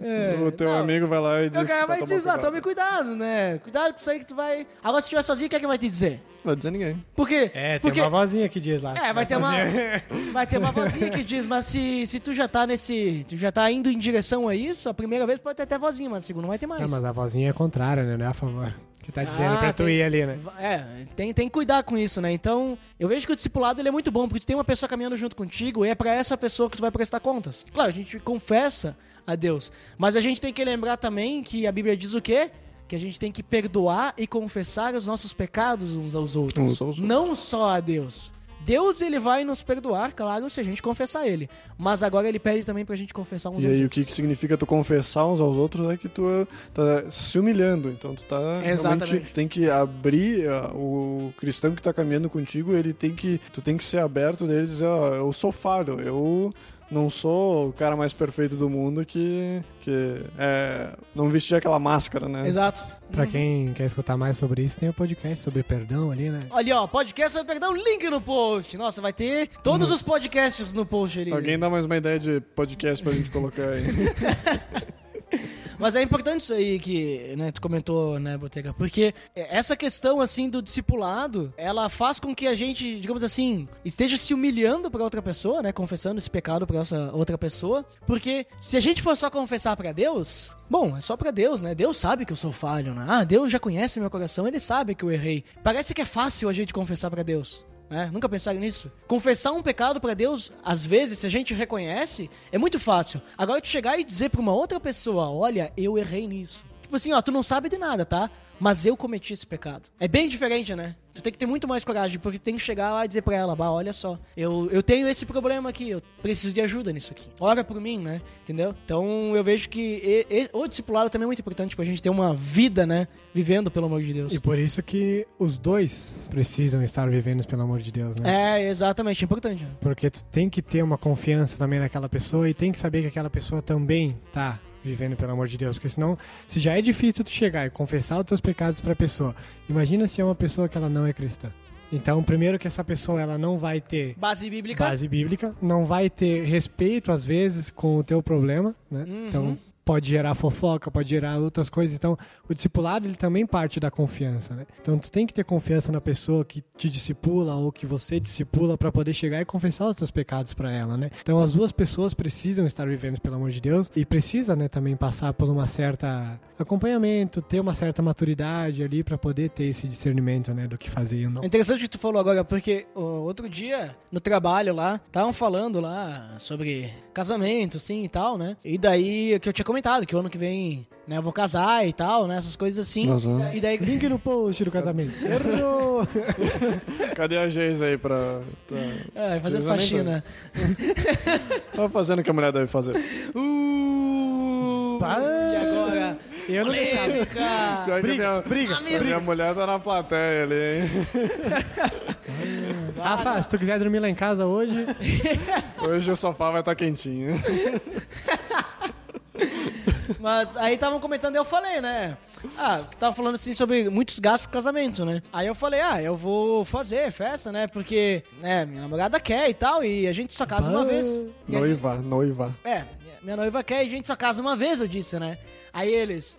S3: É,
S4: o teu
S3: não.
S4: amigo vai lá e diz
S3: cara,
S4: que pra
S3: vai dizer lá,
S4: cuidado.
S3: tome cuidado, né? Cuidado com isso aí que tu vai. Agora, se estiver sozinho, o que é que vai te dizer?
S4: Não vai dizer ninguém.
S3: Por quê?
S5: É, tem
S3: Porque...
S5: uma vozinha que diz lá.
S3: É, vai ter uma, vai ter uma vozinha que diz, mas se, se tu já tá nesse. Tu já tá indo em direção a isso, a primeira vez pode ter até vozinha, mas a segunda não vai ter mais.
S5: Não, mas a vozinha é contrária, né? Não é a favor. Que tá dizendo
S3: Ah,
S5: pra tu
S3: tem-
S5: ir ali, né?
S3: É, tem, tem que cuidar com isso, né? Então, eu vejo que o discipulado ele é muito bom, porque tu tem uma pessoa caminhando junto contigo e é pra essa pessoa que tu vai prestar contas. Claro, a gente confessa a Deus, mas a gente tem que lembrar também que a Bíblia diz o quê? Que a gente tem que perdoar e confessar os nossos pecados uns aos outros.
S4: Uns aos outros.
S3: Não só a Deus. Deus, ele vai nos perdoar, claro, se a gente confessar ele. Mas agora ele pede também pra gente confessar uns
S4: E
S3: aos
S4: aí o
S3: outros.
S4: que, que significa tu confessar uns aos outros é que tu eh, tá se humilhando. Então tu tá
S3: Exatamente.
S4: realmente tem que abrir ah, o cristão que tá caminhando contigo, ele tem que tu tem que ser aberto dele e dizer, ó, eu sou falho, eu não sou o cara mais perfeito do mundo que que é, não vestir aquela máscara, né?
S3: Exato.
S5: Pra quem quer escutar mais sobre isso, tem o podcast sobre perdão ali, né?
S3: Ali, ó, podcast sobre perdão, link no post. Nossa, vai ter todos os podcasts no post ali.
S4: Alguém dá mais uma ideia de podcast pra gente colocar aí.
S3: Mas é importante isso aí que né, tu comentou, né, Botega? Porque essa questão, assim, do discipulado, ela faz com que a gente, digamos assim, esteja se humilhando pra outra pessoa, né? Confessando esse pecado pra essa outra pessoa. Porque se a gente for só confessar pra Deus, bom, é só pra Deus, né? Deus sabe que eu sou falho, né? Ah, Deus já conhece meu coração, ele sabe que eu errei. Parece que é fácil a gente confessar pra Deus. Né? Nunca pensaram nisso? Confessar um pecado pra Deus, às vezes, se a gente reconhece, é muito fácil. Agora, tu chegar e dizer pra uma outra pessoa, olha, eu errei nisso. Tipo assim, ó, tu não sabe de nada, tá? Mas eu cometi esse pecado. É bem diferente, né? Tu tem que ter muito mais coragem, porque tu tem que chegar lá e dizer pra ela, bah, olha só, eu, eu tenho esse problema aqui, eu preciso de ajuda nisso aqui. Ora por mim, né? Entendeu? Então eu vejo que e- e- o discipulado também é muito importante pra gente ter uma vida, né? Vivendo pelo amor de Deus.
S5: E por isso que os dois precisam estar vivendo pelo amor de Deus, né?
S3: É, exatamente, é importante. né?
S5: Porque tu tem que ter uma confiança também naquela pessoa e tem que saber que aquela pessoa também tá vivendo pelo amor de Deus, porque senão, se já é difícil tu chegar e confessar os teus pecados pra pessoa, imagina se é uma pessoa que ela não é cristã. Então, primeiro que essa pessoa ela não vai ter
S3: Base bíblica.
S5: base bíblica, não vai ter respeito às vezes com o teu problema, né?
S3: Uhum.
S5: Então pode gerar fofoca, pode gerar outras coisas. Então o discipulado ele também parte da confiança, né? Então tu tem que ter confiança na pessoa que te discipula ou que você discipula para poder chegar e confessar os teus pecados para ela, né? Então as duas pessoas precisam estar vivendo pelo amor de Deus e precisa, né, também passar por uma certa acompanhamento, ter uma certa maturidade ali para poder ter esse discernimento, né, do que fazer e não.
S3: É interessante o que tu falou agora, porque outro dia, no trabalho lá, estavam falando lá sobre casamento, assim, e tal, né? E daí, que eu tinha comentado, que o ano que vem, né, eu vou casar e tal, né? Essas coisas assim.
S4: Nossa.
S3: E daí...
S5: Link no post do casamento. Errou!
S4: Cadê a Geis aí pra. pra...
S3: É, fazendo faxina.
S4: Tá fazendo o que a mulher deve fazer.
S3: Uh,
S5: Pá.
S3: e agora?
S5: Eu não.
S3: Polêmica!
S4: Pior que a minha,
S5: briga,
S4: a minha mulher tá na plateia ali, hein?
S5: Rafa, se tu quiser dormir lá em casa hoje,
S4: Hoje o sofá vai estar quentinho.
S3: Mas aí estavam comentando e eu falei, né? Ah, tava falando assim sobre muitos gastos com casamento, né? Aí eu falei, ah, eu vou fazer festa, né? Porque, né, minha namorada quer e tal, e a gente só casa uma
S5: Bah.
S3: vez. E a
S4: Noiva, noiva.
S3: É, minha noiva quer e a gente só casa uma vez, eu disse, né? Aí eles.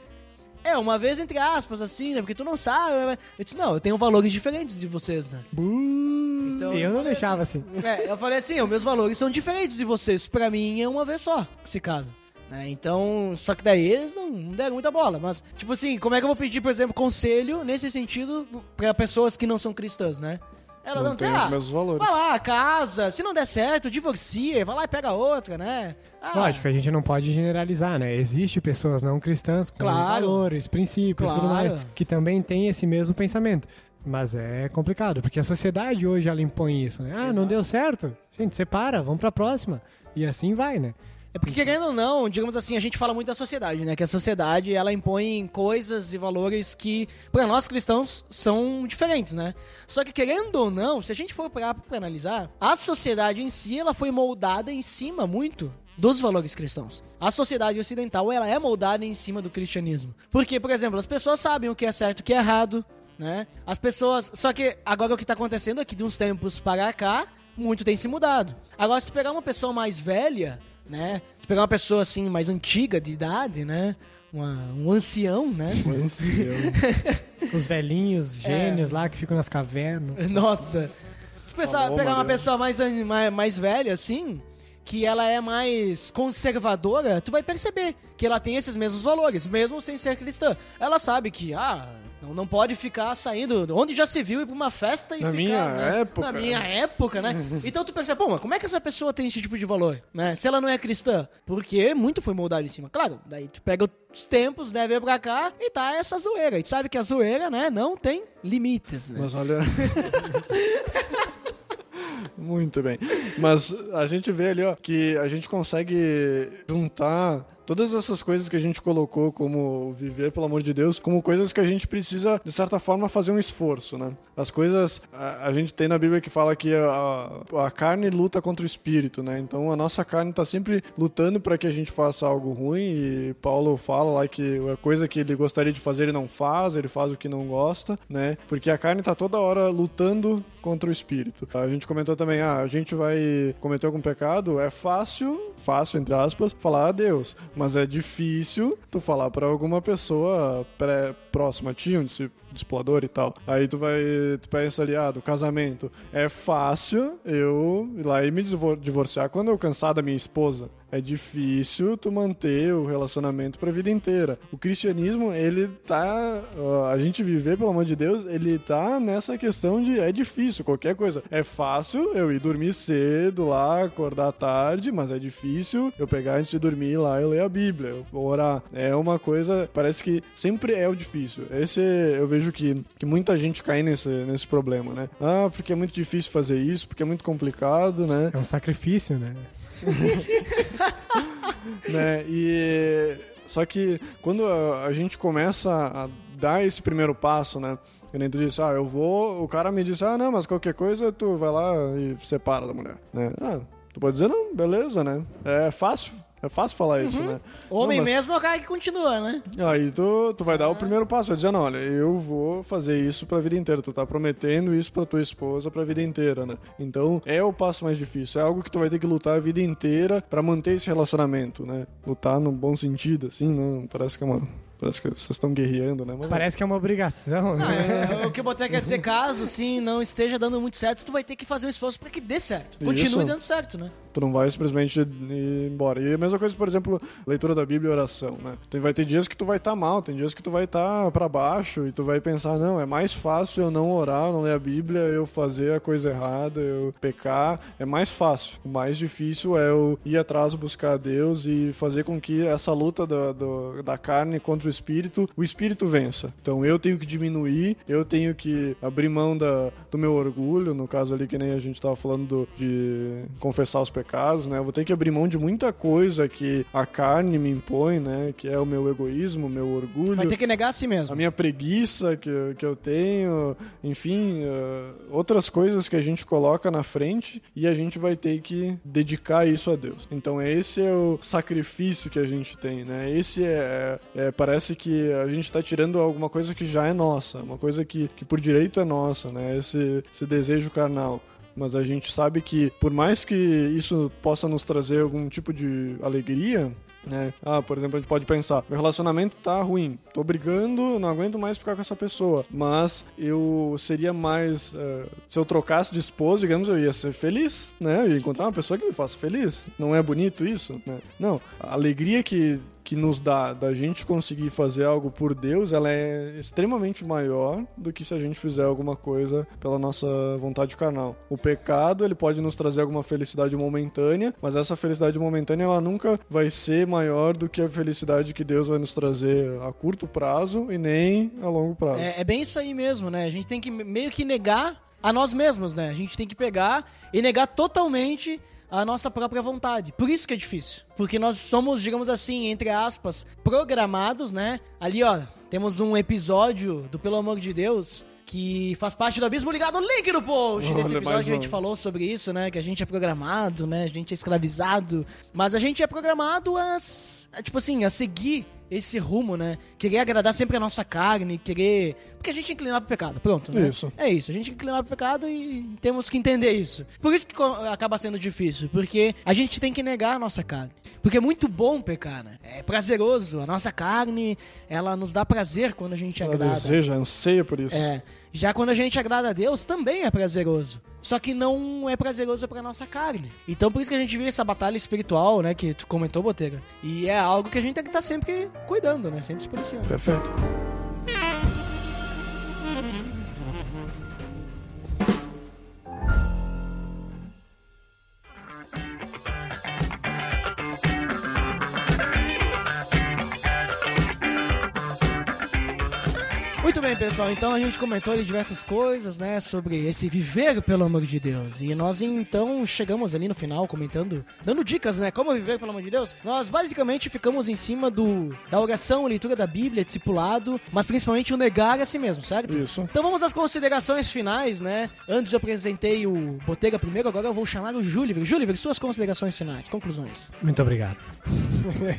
S3: É, uma vez entre aspas, assim, né? Porque tu não sabe. Eu disse, não, eu tenho valores diferentes de vocês, né? Então,
S5: eu não
S3: falei
S5: deixava assim.
S3: É, eu falei assim, os meus valores são diferentes de vocês. Pra mim é uma vez só que se casa. Né? Então, só que daí eles não, não deram muita bola. Mas, tipo assim, como é que eu vou pedir, por exemplo, conselho nesse sentido pra pessoas que não são cristãs, né? Elas
S4: Não
S3: vão dizer,
S4: tem os
S3: ah,
S4: mesmos valores.
S3: vai lá, casa, se não der certo, divorcia, vai lá e pega outra, né? Ah,
S5: Lógico, a gente não pode generalizar, né? Existem pessoas não cristãs com
S3: Claro.
S5: valores, princípios e tudo
S3: Claro.
S5: mais, que também têm esse mesmo pensamento. Mas é complicado, porque a sociedade hoje ela impõe isso, né? Ah, não deu certo? Gente, separa, vamos pra próxima. E assim vai, né?
S3: É porque, querendo ou não, digamos assim, a gente fala muito da sociedade, né? Que a sociedade, ela impõe coisas e valores que, para nós cristãos, são diferentes, né? Só que, querendo ou não, se a gente for parar pra analisar, a sociedade em si, ela foi moldada em cima muito dos valores cristãos. A sociedade ocidental, ela é moldada em cima do cristianismo. Porque, por exemplo, as pessoas sabem o que é certo e o que é errado, né? As pessoas... Só que agora o que tá acontecendo é que de uns tempos para cá, muito tem se mudado. Agora, se tu pegar uma pessoa mais velha, né? Se pegar uma pessoa assim mais antiga de idade, né? Uma- um ancião, né?
S5: Os velhinhos, gênios lá que ficam nas cavernas.
S3: Nossa. Se pensar, pegar uma pessoa mais, mais, mais velha, assim, que ela é mais conservadora, tu vai perceber que ela tem esses mesmos valores, mesmo sem ser cristã. Ela sabe que, ah, não, não pode ficar saindo. Onde já se viu ir pra uma festa e
S4: Na
S3: ficar.
S4: minha
S3: né?
S4: época.
S3: Na minha época, né? Então tu pensa, pô, mas como é que essa pessoa tem esse tipo de valor, né? Se ela não é cristã? Porque muito foi moldado em cima. Claro, daí tu pega os tempos, né, vem pra cá e tá essa zoeira. E tu sabe que a zoeira, né, não tem limites, né?
S4: Mas olha. Muito bem. Mas a gente vê ali, ó, que a gente consegue juntar todas essas coisas que a gente colocou como viver pelo amor de Deus, como coisas que a gente precisa, de certa forma, fazer um esforço, né? As coisas, a, a gente tem na Bíblia que fala que a, a carne luta contra o espírito, né? Então a nossa carne tá sempre lutando para que a gente faça algo ruim e Paulo fala lá que a coisa que ele gostaria de fazer ele não faz, ele faz o que não gosta, né? Porque a carne tá toda hora lutando contra o espírito. A gente comentou também, ah, a gente vai cometer algum pecado, é fácil, fácil entre aspas, falar a Deus, mas é difícil tu falar para alguma pessoa pré, próxima a ti, um disci- discipulador e tal. Aí tu vai, tu pensa ali, ah, do casamento, é fácil eu ir lá e me divor- divorciar quando eu cansar da minha esposa. É difícil tu manter o relacionamento pra vida inteira. O cristianismo, ele tá. a gente viver, pelo amor de Deus, ele tá nessa questão de é difícil, qualquer coisa. É fácil eu ir dormir cedo lá, acordar tarde, mas é difícil eu pegar antes de dormir lá e ler a Bíblia, eu orar. É uma coisa, parece que sempre é o difícil. Esse eu vejo que, que muita gente cai nesse, nesse problema, né? Ah, porque é muito difícil fazer isso, porque é muito complicado, né?
S5: É um sacrifício, né?
S4: né? E só que quando a, a gente começa a dar esse primeiro passo, né? Que nem tu disse, ah, eu vou. O cara me disse, ah, não, mas qualquer coisa tu vai lá e separa da mulher, né? Ah, tu pode dizer, não, beleza, né? É fácil. É fácil falar isso, né?
S3: Homem
S4: Não, mas-
S3: mesmo é o cara que continua, né?
S4: Aí tu, tu vai dar o primeiro passo, vai dizer, não, olha, eu vou fazer isso pra vida inteira. Tu tá prometendo isso pra tua esposa pra vida inteira, né? Então, é o passo mais difícil. É algo que tu vai ter que lutar a vida inteira pra manter esse relacionamento, né? Lutar no bom sentido, assim, não parece que é uma... Parece que vocês estão guerreando, né? Mas
S5: Parece que é uma obrigação,
S3: Não,
S5: né?
S3: é, o que eu botei quer dizer, caso sim não esteja dando muito certo, tu vai ter que fazer um esforço pra que dê certo. Continue
S4: Isso.
S3: dando certo, né?
S4: tu não vai simplesmente ir embora. E a mesma coisa, por exemplo, leitura da Bíblia e oração, né? Tem, vai ter dias que tu vai estar mal, tem dias que tu vai estar pra baixo e tu vai pensar, não, é mais fácil eu não orar, não ler a Bíblia, eu fazer a coisa errada, eu pecar, é mais fácil. O mais difícil é eu ir atrás, buscar a Deus e fazer com que essa luta da, do- da carne contra o espírito, o espírito vença. Então eu tenho que diminuir, eu tenho que abrir mão da, do meu orgulho, no caso ali que nem a gente tava falando do- de confessar os pecados, né? Eu vou ter que abrir mão de muita coisa que a carne me impõe, né? Que é o meu egoísmo, o meu orgulho.
S3: Vai ter que negar a si
S4: A
S3: mesmo.
S4: minha preguiça que, eu- que eu tenho, enfim, eh, outras coisas que a gente coloca na frente e a gente vai ter que dedicar isso a Deus. Então esse é o sacrifício que a gente tem, né? Esse é, é- parece que a gente está tirando alguma coisa que já é nossa, uma coisa que, que por direito é nossa, né? Esse, esse desejo carnal. Mas a gente sabe que, por mais que isso possa nos trazer algum tipo de alegria, né? Ah, por exemplo, a gente pode pensar, meu relacionamento tá ruim, tô brigando, não aguento mais ficar com essa pessoa, mas eu seria mais, eh, se eu trocasse de esposa, digamos, eu ia ser feliz, né? Eu ia encontrar uma pessoa que me faça feliz. Não é bonito isso, né? Não, a alegria que que nos dá da gente conseguir fazer algo por Deus, ela é extremamente maior do que se a gente fizer alguma coisa pela nossa vontade carnal. O pecado, ele pode nos trazer alguma felicidade momentânea, mas essa felicidade momentânea, ela nunca vai ser maior do que a felicidade que Deus vai nos trazer a curto prazo e nem a longo prazo.
S3: É, é bem isso aí mesmo, né? A gente tem que meio que negar a nós mesmos, né? A gente tem que pegar e negar totalmente a nossa própria vontade. Por isso que é difícil. Porque nós somos, digamos assim, entre aspas, programados, né? Ali, ó, temos um episódio do Pelo Amor de Deus que faz parte do Abismo Ligado, link no post. Nesse episódio a gente falou sobre isso, né? Que a gente é programado, né? A gente é escravizado. Mas a gente é programado a, tipo assim, a seguir esse rumo, né? Querer agradar sempre a nossa carne, querer... Porque a gente é inclinado pro pecado, pronto, né?
S4: Isso.
S3: É isso, a gente é inclinado pro pecado e temos que entender isso. Por isso que acaba sendo difícil, porque a gente tem que negar a nossa carne. Porque é muito bom pecar, né? É prazeroso, a nossa carne, ela nos dá prazer quando a gente
S4: Ela
S3: agrada.
S4: deseja, anseia por isso.
S3: É. Já quando a gente agrada a Deus, também é prazeroso. Só que não é prazeroso pra nossa carne. Então por isso que a gente vive essa batalha espiritual, né? Que tu comentou, Botega. E é algo que a gente tem que estar sempre cuidando, né? Sempre se policiando.
S4: Perfeito.
S3: Muito bem, pessoal. Então a gente comentou ali diversas coisas, né, sobre esse viver pelo amor de Deus. E nós então chegamos ali no final comentando, dando dicas, né, como viver pelo amor de Deus. Nós basicamente ficamos em cima do da oração, leitura da Bíblia, discipulado, mas principalmente o negar a si mesmo, certo?
S4: Isso.
S3: Então vamos às considerações finais, né? Antes eu apresentei o Botega primeiro, agora eu vou chamar o Júliver. Júliver, suas considerações finais, conclusões.
S5: Muito obrigado.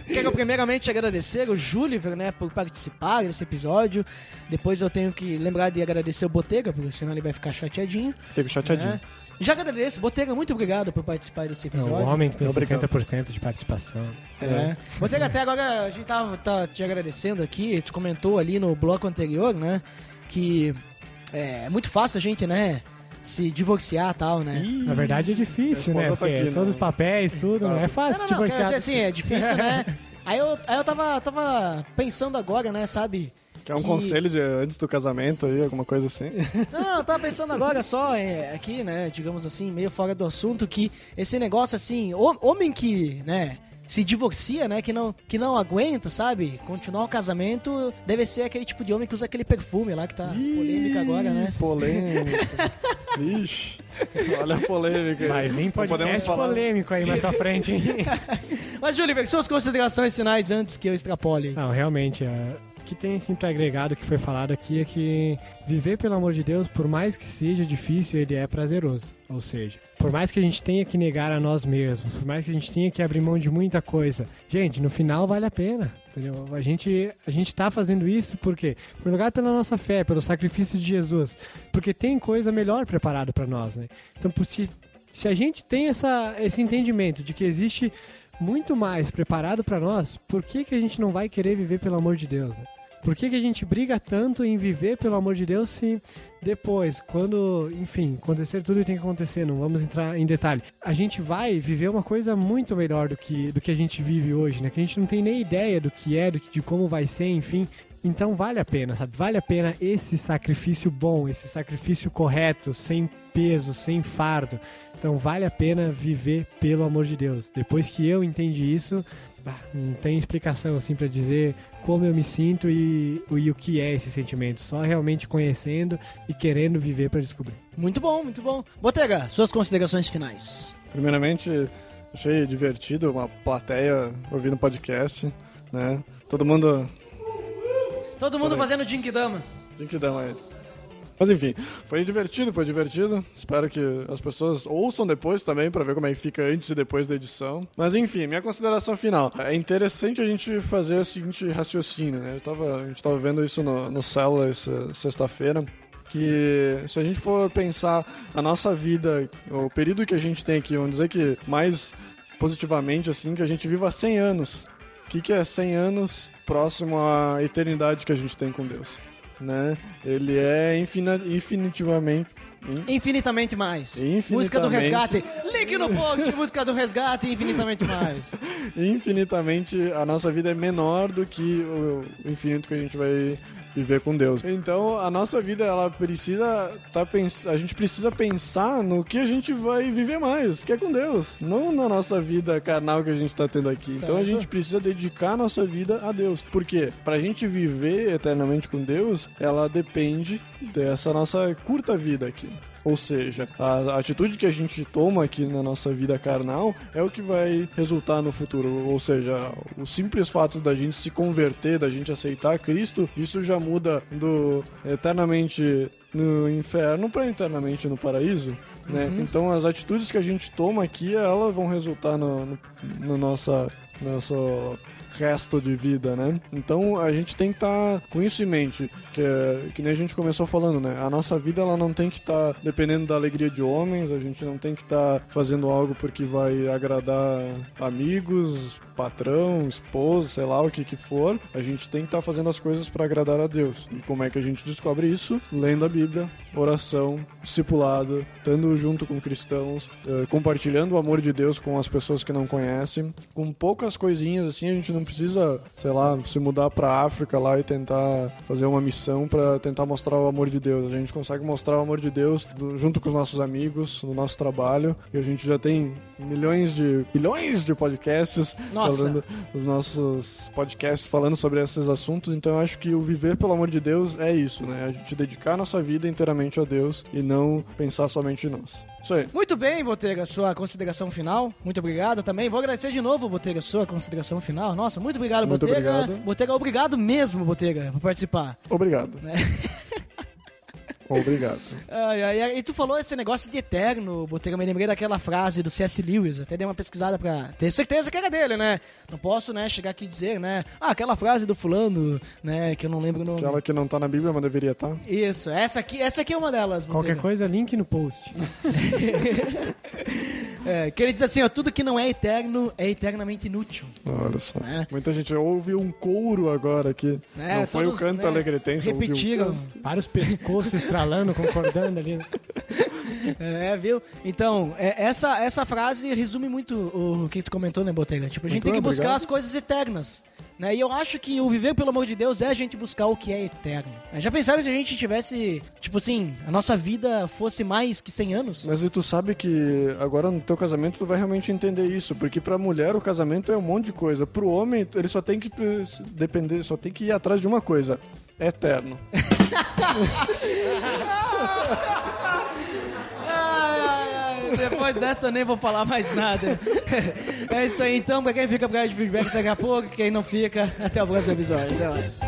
S3: Quero primeiramente agradecer o Júliver, né, por participar desse episódio. Depois eu tenho que lembrar de agradecer o Botega, porque senão ele vai ficar chateadinho.
S4: Fico chateadinho.
S3: né? Já agradeço, Botega, muito obrigado por participar desse
S5: É
S3: episódio.
S5: o homem que tem
S4: Obrigado.
S5: 60% de participação.
S3: É. Botega, até agora a gente tava, tá te agradecendo aqui, tu comentou ali no bloco anterior, né, que é muito fácil a gente, né, se divorciar e tal, né?
S5: Na verdade é difícil, né?
S4: tá
S5: Porque
S4: aqui, né?
S5: todos os papéis, tudo, não é
S3: Não,
S5: fácil
S3: não, não,
S5: divorciar.
S3: dizer assim, é difícil, né? Aí eu, aí eu tava, tava pensando agora, né, sabe?
S4: Quer um
S3: que-
S4: conselho de antes do casamento aí, alguma coisa assim?
S3: Não, eu tava pensando agora só é, aqui, né, digamos assim, meio fora do assunto, que esse negócio assim, ho- homem que, né, se divorcia, né, que não, que não aguenta, sabe, continuar o casamento, deve ser aquele tipo de homem que usa aquele perfume lá que tá polêmica agora, né?
S4: Polêmica. Vixe. Olha a polêmica aí.
S5: Vai vir podcast
S4: falar-
S5: polêmico aí mais pra frente, hein?
S3: Mas, Júlio, suas considerações finais antes que eu extrapole.
S5: Não, realmente, é, o que tem pra agregado que foi falado aqui é que viver pelo amor de Deus, por mais que seja difícil, ele é prazeroso. Ou seja, por mais que a gente tenha que negar a nós mesmos, por mais que a gente tenha que abrir mão de muita coisa, gente, no final vale a pena. Entendeu? A gente, a gente tá fazendo isso por quê? Por lugar pela nossa fé, pelo sacrifício de Jesus. Porque tem coisa melhor preparada pra nós, né? Então, se, se a gente tem essa, esse entendimento de que existe muito mais preparado pra nós, por que, que a gente não vai querer viver pelo amor de Deus? Né? Por que, que a gente briga tanto em viver pelo amor de Deus se depois, quando, enfim, acontecer tudo que tem que acontecer, não vamos entrar em detalhe, a gente vai viver uma coisa muito melhor do que, do que a gente vive hoje, né? Que a gente não tem nem ideia do que é, do de como vai ser, enfim. Então vale a pena, sabe? Vale a pena esse sacrifício bom, esse sacrifício correto, sem peso, sem fardo. Então vale a pena viver pelo amor de Deus. Depois que eu entendi isso, não tem explicação assim pra dizer como eu me sinto e, e o que é esse sentimento. Só realmente conhecendo e querendo viver pra descobrir.
S3: Muito bom, muito bom. Botega, suas considerações finais.
S4: Primeiramente, achei divertido uma plateia ouvindo podcast, né? Todo mundo.
S3: Todo mundo
S4: Peraí.
S3: fazendo Jinkidama.
S4: Jinkidama aí. Mas enfim, foi divertido, foi divertido. Espero que as pessoas ouçam depois também pra ver como é que fica antes e depois da edição. Mas enfim, minha consideração final. É interessante a gente fazer o seguinte raciocínio, né? Eu tava, a gente tava vendo isso no, no Célula essa sexta-feira. Que se a gente for pensar a nossa vida, o período que a gente tem aqui, vamos dizer que mais positivamente, assim, que a gente viva 100 anos. O que, que é 100 anos próximo à eternidade que a gente tem com Deus? Né? Ele é infina, infinitivamente. in-
S3: Infinitamente mais.
S4: Infinitamente.
S3: Música do resgate. Link no post, música do resgate, infinitamente mais.
S4: infinitamente a nossa vida é menor do que o o infinito que a gente vai viver com Deus. Então, a nossa vida ela precisa tá pens... a gente precisa pensar no que a gente vai viver mais, que é com Deus, não na nossa vida carnal que a gente tá tendo aqui. Então a
S3: Certo.
S4: gente precisa dedicar a nossa vida a Deus. Por quê? Pra gente viver eternamente com Deus, ela depende dessa nossa curta vida aqui. Ou seja, a, atitude que a gente toma aqui na nossa vida carnal é o que vai resultar no futuro. Ou seja, o simples fato da gente se converter, da gente aceitar Cristo, isso já muda do eternamente no inferno para eternamente no paraíso. Né? Então as atitudes que a gente toma aqui, elas vão resultar no, no, no nossa, nosso resto de vida, né? Então a gente tem que estar com isso em mente, que, é- que nem a gente começou falando, né? A nossa vida ela não tem que estar dependendo da alegria de homens, a gente não tem que estar fazendo algo porque vai agradar amigos, patrão, esposo, sei lá o que que for. A gente tem que estar fazendo as coisas para agradar a Deus. E como é que a gente descobre isso? Lendo a Bíblia, oração, discipulado, estando junto com cristãos, eh, compartilhando o amor de Deus com as pessoas que não conhecem. Com poucas coisinhas assim, a gente não precisa, sei lá, se mudar pra África lá e tentar fazer uma missão para tentar mostrar o amor de Deus. A gente consegue mostrar o amor de Deus junto com os nossos amigos, no nosso trabalho. E a gente já tem milhões de bilhões de podcasts falando os nossos podcasts falando sobre esses assuntos. Então eu acho que o viver pelo amor de Deus é isso, né? A gente dedicar a nossa vida inteiramente a Deus e não pensar somente em nós. Isso aí.
S3: Muito bem, Botega, sua consideração final. Muito obrigado também. Vou agradecer de novo, Botega, sua consideração final. Nossa, muito obrigado,
S4: Muito
S3: Botega.
S4: obrigado.
S3: Botega, obrigado mesmo, Botega, por participar.
S4: Obrigado.
S3: Né?
S4: Obrigado.
S3: Ai, ai. E tu falou esse negócio de eterno, Botega. Me lembrei daquela frase do C.S. Lewis. Até dei uma pesquisada pra ter certeza que era dele, né? Não posso, né, chegar aqui e dizer, né? Ah, aquela frase do fulano, né? Que eu não lembro o nome.
S4: Aquela que não tá na Bíblia, mas deveria estar.
S3: Isso, essa aqui, essa aqui é uma delas, Botega.
S5: Qualquer coisa, link no post.
S3: É, que ele diz assim, ó, tudo que não é eterno é eternamente inútil.
S4: Olha só.
S3: É.
S4: Muita gente ouve um couro agora aqui.
S3: É,
S4: não foi
S3: todos,
S4: o canto
S3: né,
S4: alegretense, ouviu o
S3: Repetiram.
S4: canto.
S5: Vários pescoços estralando, concordando ali.
S3: É, viu? Então, é, essa, essa frase resume muito o que tu comentou, né, Botega? Tipo, a gente
S4: Muito
S3: tem que buscar
S4: obrigado.
S3: as coisas eternas. Né? E eu acho que o viver pelo amor de Deus é a gente buscar o que é eterno. né? Já pensaram se a gente tivesse, tipo assim, a nossa vida fosse mais que 100 anos?
S4: Mas e tu sabe que agora no teu casamento tu vai realmente entender isso, porque pra mulher o casamento é um monte de coisa. Pro homem, ele só tem que eh, depender, só tem que ir atrás de uma coisa. É eterno.
S3: Depois dessa eu nem vou falar mais nada. É isso aí então, pra quem fica por aí de feedback daqui a pouco, quem não fica, até o próximo episódio. Até mais.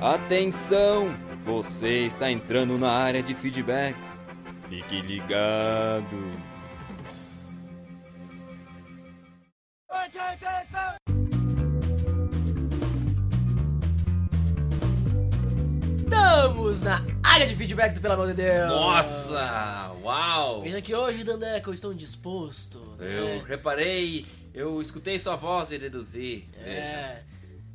S6: Atenção! Você está entrando na área de feedbacks. Fique ligado.
S3: Estamos na área de feedbacks, pelo amor de Deus.
S6: Nossa! Uau!
S3: Veja que hoje, Dandeco, eu estou indisposto.
S6: Eu
S3: né?
S6: reparei, eu escutei sua voz e deduzi.
S3: É,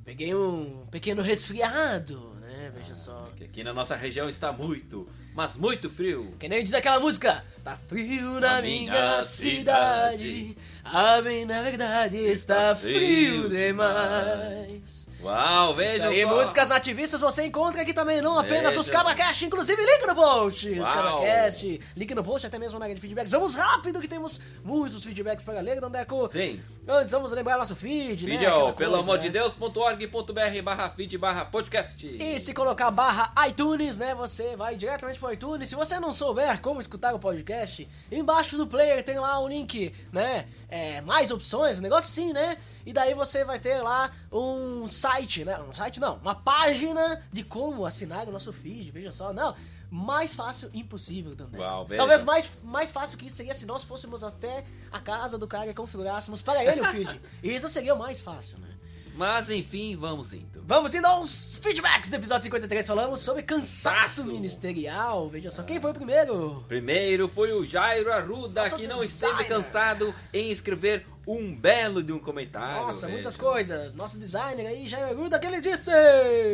S3: peguei um pequeno resfriado, né? Veja só.
S6: Veja, que aqui na nossa região está muito, mas muito frio.
S3: Que nem diz aquela música. Tá frio na
S6: Na
S3: minha
S6: minha
S3: cidade.
S6: cidade.
S3: A bem, na verdade, está frio
S6: frio
S3: demais.
S6: Uau, veja só.
S3: músicas ativistas você encontra aqui também, não apenas nos
S6: Veja.
S3: Cabracast, inclusive link no post. Os
S6: Uau.
S3: Cabracast, link no post, até mesmo na área de feedbacks. Vamos rápido que temos muitos feedbacks para ler, Dandeco.
S6: Sim.
S3: Antes, vamos lembrar nosso feed, né?
S6: Vídeo,
S3: Aquela
S6: pelo
S3: coisa,
S6: amor
S3: né?
S6: de Deus.org.br barra feed barra podcast.
S3: E se colocar barra iTunes, né, você vai diretamente pro iTunes. Se você não souber como escutar o podcast, embaixo do player tem lá o link, né, é, mais opções, um negócio assim, né? E daí você vai ter lá um site, né, um site não, uma página de como assinar o nosso feed, veja só, não... Mais fácil, impossível também.
S6: Uau.
S3: Talvez mais, mais fácil que isso seria se nós fôssemos até a casa do cara e configurássemos para ele o feed. Isso seria o mais fácil, né?
S6: Mas enfim, vamos indo.
S3: Vamos indo aos feedbacks do episódio 53. Falamos sobre cansaço ministerial. Veja só, quem foi o primeiro?
S6: Primeiro foi o Jairo Arruda,
S3: Nossa,
S6: que não
S3: designer.
S6: esteve cansado em escrever um belo de um comentário.
S3: Nossa,
S6: veja.
S3: muitas coisas. Nosso designer aí, Jair Aguda, que ele disse.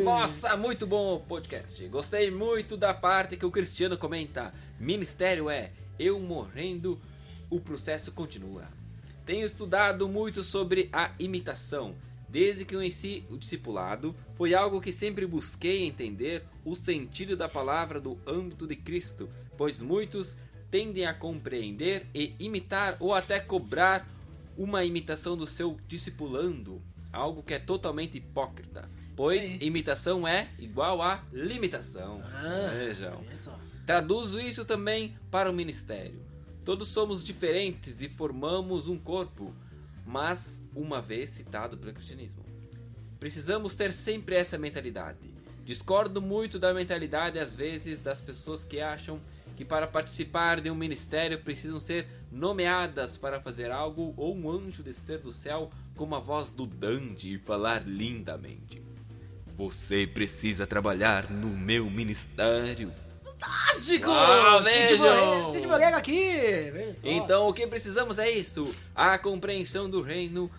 S6: Nossa, muito bom o podcast. Gostei muito da parte que o Cristiano comenta. Ministério é eu morrendo, o processo continua. Tenho estudado muito sobre a imitação. Desde que eu conheci o discipulado, foi algo que sempre busquei entender o sentido da palavra do âmbito de Cristo, pois muitos tendem a compreender e imitar ou até cobrar uma imitação do seu discipulando, algo que é totalmente hipócrita. pois
S3: Sim.
S6: imitação é igual a limitação.
S3: Ah,
S6: Vejam. Traduzo isso também para o ministério. Todos somos diferentes e formamos um corpo, mas uma vez citado pelo cristianismo. Precisamos ter sempre essa mentalidade. Discordo muito da mentalidade, às vezes, das pessoas que acham que para participar de um ministério precisam ser nomeadas para fazer algo ou um anjo descer do céu com a voz do Dante e falar lindamente. Você precisa trabalhar no meu ministério.
S3: Fantástico! Cid! Moreira- Cid Moreira aqui!
S6: Então, o que precisamos é isso: a compreensão do reino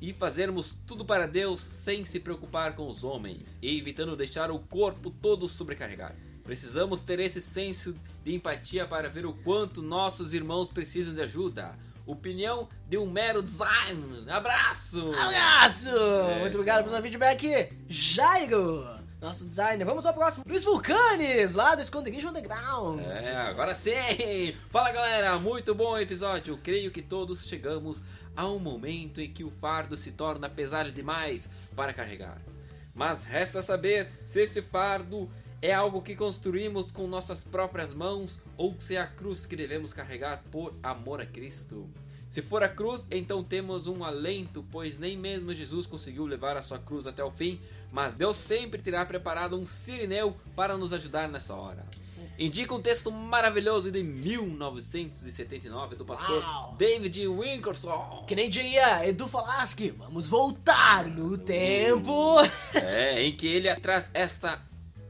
S6: e fazermos tudo para Deus sem se preocupar com os homens e evitando deixar o corpo todo sobrecarregado. Precisamos ter esse senso de empatia para ver o quanto nossos irmãos precisam de ajuda. Opinião de um mero design. Abraço!
S3: Abraço!
S6: É,
S3: Muito obrigado pelo seu feedback, Jairo! Nosso designer. Vamos ao próximo. Luiz Vulcanes, lá do Esconderijo Underground.
S6: É, agora sim! Fala galera, muito bom episódio. Creio que todos chegamos a um momento em que o fardo se torna pesado demais para carregar. Mas resta saber se este fardo é algo que construímos com nossas próprias mãos ou se é a cruz que devemos carregar por amor a Cristo. Se for a cruz, então temos um alento, pois nem mesmo Jesus conseguiu levar a sua cruz até o fim, mas Deus sempre terá preparado um sirineu para nos ajudar nessa hora. Indica um texto maravilhoso de 1979 do pastor
S3: Uau!
S6: David Winkerson.
S3: Que nem diria Edu Falaschi, vamos voltar no tempo.
S6: É, em que ele traz esta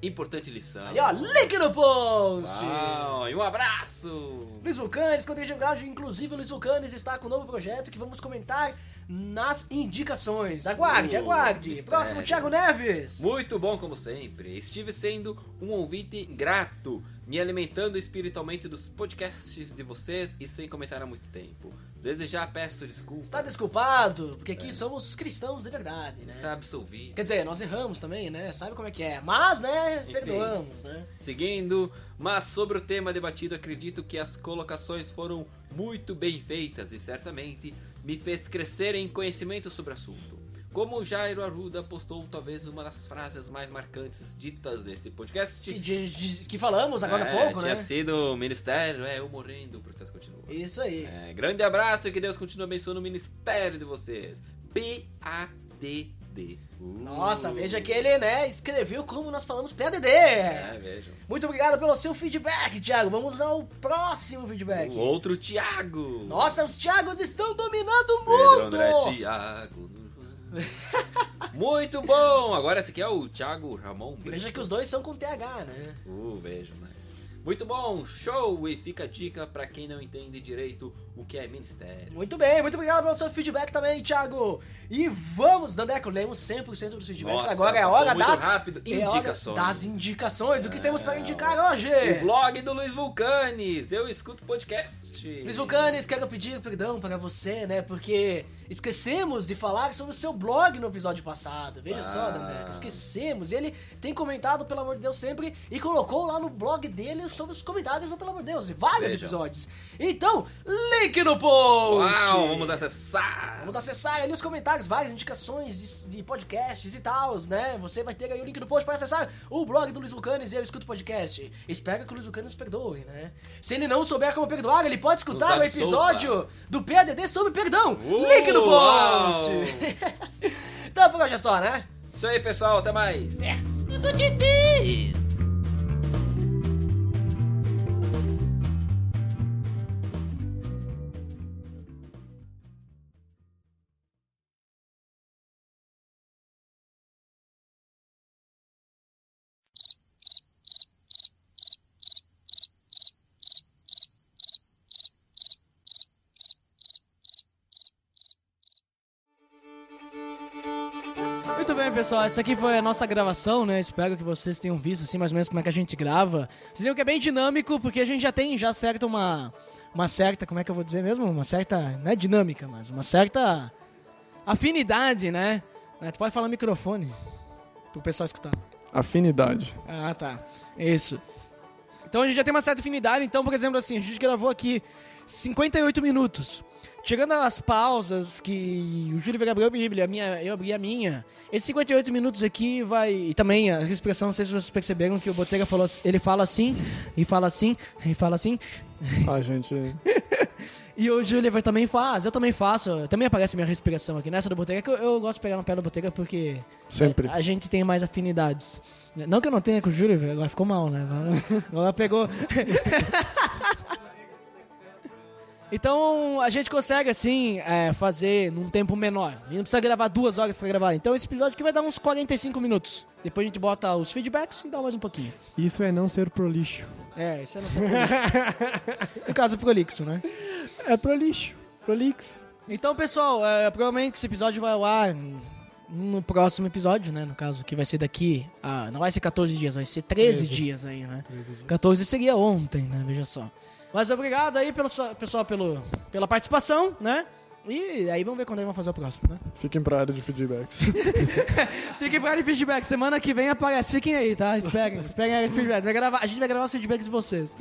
S6: importante lição.
S3: Aí, ó, link no post.
S6: Uau, e um abraço!
S3: Luiz Vulcanes, Esconderijo Underground, inclusive o Luiz Vulcanes está com um novo projeto que vamos comentar nas indicações. Aguarde,
S6: Uh,
S3: aguarde.
S6: mistério.
S3: Próximo, Thiago Neves.
S6: Muito bom como sempre. Estive sendo um ouvinte grato, me alimentando espiritualmente dos podcasts de vocês e sem comentar há muito tempo. Desde já peço desculpas.
S3: Está desculpado, porque aqui somos cristãos de verdade, né?
S6: Está absolvido.
S3: Quer dizer, nós erramos também, né? Sabe como é que é. Mas, né,
S6: Enfim.
S3: perdoamos, né?
S6: Seguindo, mas sobre o tema debatido, acredito que as colocações foram muito bem feitas e certamente me fez crescer em conhecimento sobre o assunto. Como o Jairo Arruda postou talvez uma das frases mais marcantes ditas nesse podcast.
S3: Que, de- de- que falamos agora há
S6: É,
S3: pouco,
S6: tinha
S3: né?
S6: sido ministério, é, eu morrendo, o processo continua.
S3: Isso aí.
S6: É, grande abraço e que Deus continue abençoando o ministério de vocês. P-A-D-D. Uh.
S3: Nossa, veja que ele, né, escreveu como nós falamos PADD.
S6: É, vejam.
S3: Muito obrigado pelo seu feedback, Thiago. Vamos ao próximo feedback.
S6: O outro Thiago.
S3: Nossa, os Thiagos estão dominando o
S6: Pedro
S3: mundo!
S6: André Thiago. Muito bom! Agora esse aqui é o Thiago Ramon Brito.
S3: Veja que os dois são com TH, né?
S6: Uh, vejo, né? Muito bom, show! E fica a dica pra quem não entende direito o que é ministério.
S3: Muito bem, muito obrigado pelo seu feedback também, Thiago. E vamos, Dandeco, lemos 100% dos feedbacks.
S6: Nossa,
S3: Agora é hora das
S6: rápido.
S3: é
S6: Indicações.
S3: das indicações. O que temos para
S6: É,
S3: indicar hoje?
S6: O blog do Luiz Vulcanes, eu escuto podcast.
S3: Luiz Vulcanes, quero pedir perdão para você, né? Porque esquecemos de falar sobre o seu blog no episódio passado. Veja só,
S6: Ah.
S3: Dandeco, esquecemos. Ele tem comentado, pelo amor de Deus, sempre e colocou lá no blog dele sobre os comentários, pelo amor de Deus, em vários
S6: Vejam.
S3: episódios. Então, link no post!
S6: Uau, vamos acessar!
S3: Vamos acessar ali os comentários, várias indicações de, de podcasts e tal, né? Você vai ter aí o link no post para acessar o blog do Luiz Vulcanes e eu escuto podcast. Espero que o Luiz Vulcanes perdoe, né? Se ele não souber como perdoar, ele pode escutar o episódio do PADD sobre perdão.
S6: Uh,
S3: link no
S6: uau!
S3: post! então por hoje é só, né?
S6: Isso aí, pessoal, até mais!
S2: Medo
S3: Muito bem, pessoal. Essa aqui foi a nossa gravação, né? Espero que vocês tenham visto, assim, mais ou menos como é que a gente grava. Vocês viram que é bem dinâmico, porque a gente já tem, já certa uma... Uma certa, como é que eu vou dizer mesmo? Uma certa, não é dinâmica, mas uma certa afinidade, né? Né, Tu pode falar no microfone, pro pessoal escutar.
S4: Afinidade.
S3: Ah, tá. Isso. Então a gente já tem uma certa afinidade. Então, por exemplo, assim, a gente gravou aqui 58 minutos. Tirando as pausas que o Júlio abriu a Bíblia, minha, eu abri a minha, esses 58 minutos aqui vai. E também a respiração, não sei se vocês perceberam que o Botega falou, ele fala assim, e fala assim, e fala assim.
S4: Ah, gente.
S3: E o Júlio também faz, eu também faço. Também aparece minha respiração aqui nessa do Botega, que eu, eu gosto de pegar no pé do Botega porque.
S4: Sempre.
S3: A, a gente tem mais afinidades. Não que eu não tenha com o Júlio, agora ficou mal, né? Agora, agora pegou. Então a gente consegue assim é, fazer num tempo menor. A gente não precisa gravar duas horas pra gravar. Então esse episódio aqui vai dar uns 45 minutos. Depois a gente bota os feedbacks e dá mais um pouquinho.
S5: Isso é não ser prolixo.
S3: É, isso é não ser prolixo. no caso, prolixo, né?
S5: É prolixo. Prolixo.
S3: Então, pessoal, é, provavelmente esse episódio vai ao ar no próximo episódio, né? No caso, que vai ser daqui. a não vai ser 14 dias, vai ser 13, 13. dias aí, né? 13 dias. 14 seria ontem, né? Veja só. Mas obrigado aí, pelo, pessoal, pelo, pela participação, né? E aí vamos ver quando aí vamos fazer o próximo, né?
S4: Fiquem pra área de feedbacks.
S3: Fiquem pra área de feedbacks. Semana que vem aparece. Fiquem aí, tá? Esperem. Esperem a área de feedbacks. Vai gravar, a gente vai gravar os feedbacks de vocês.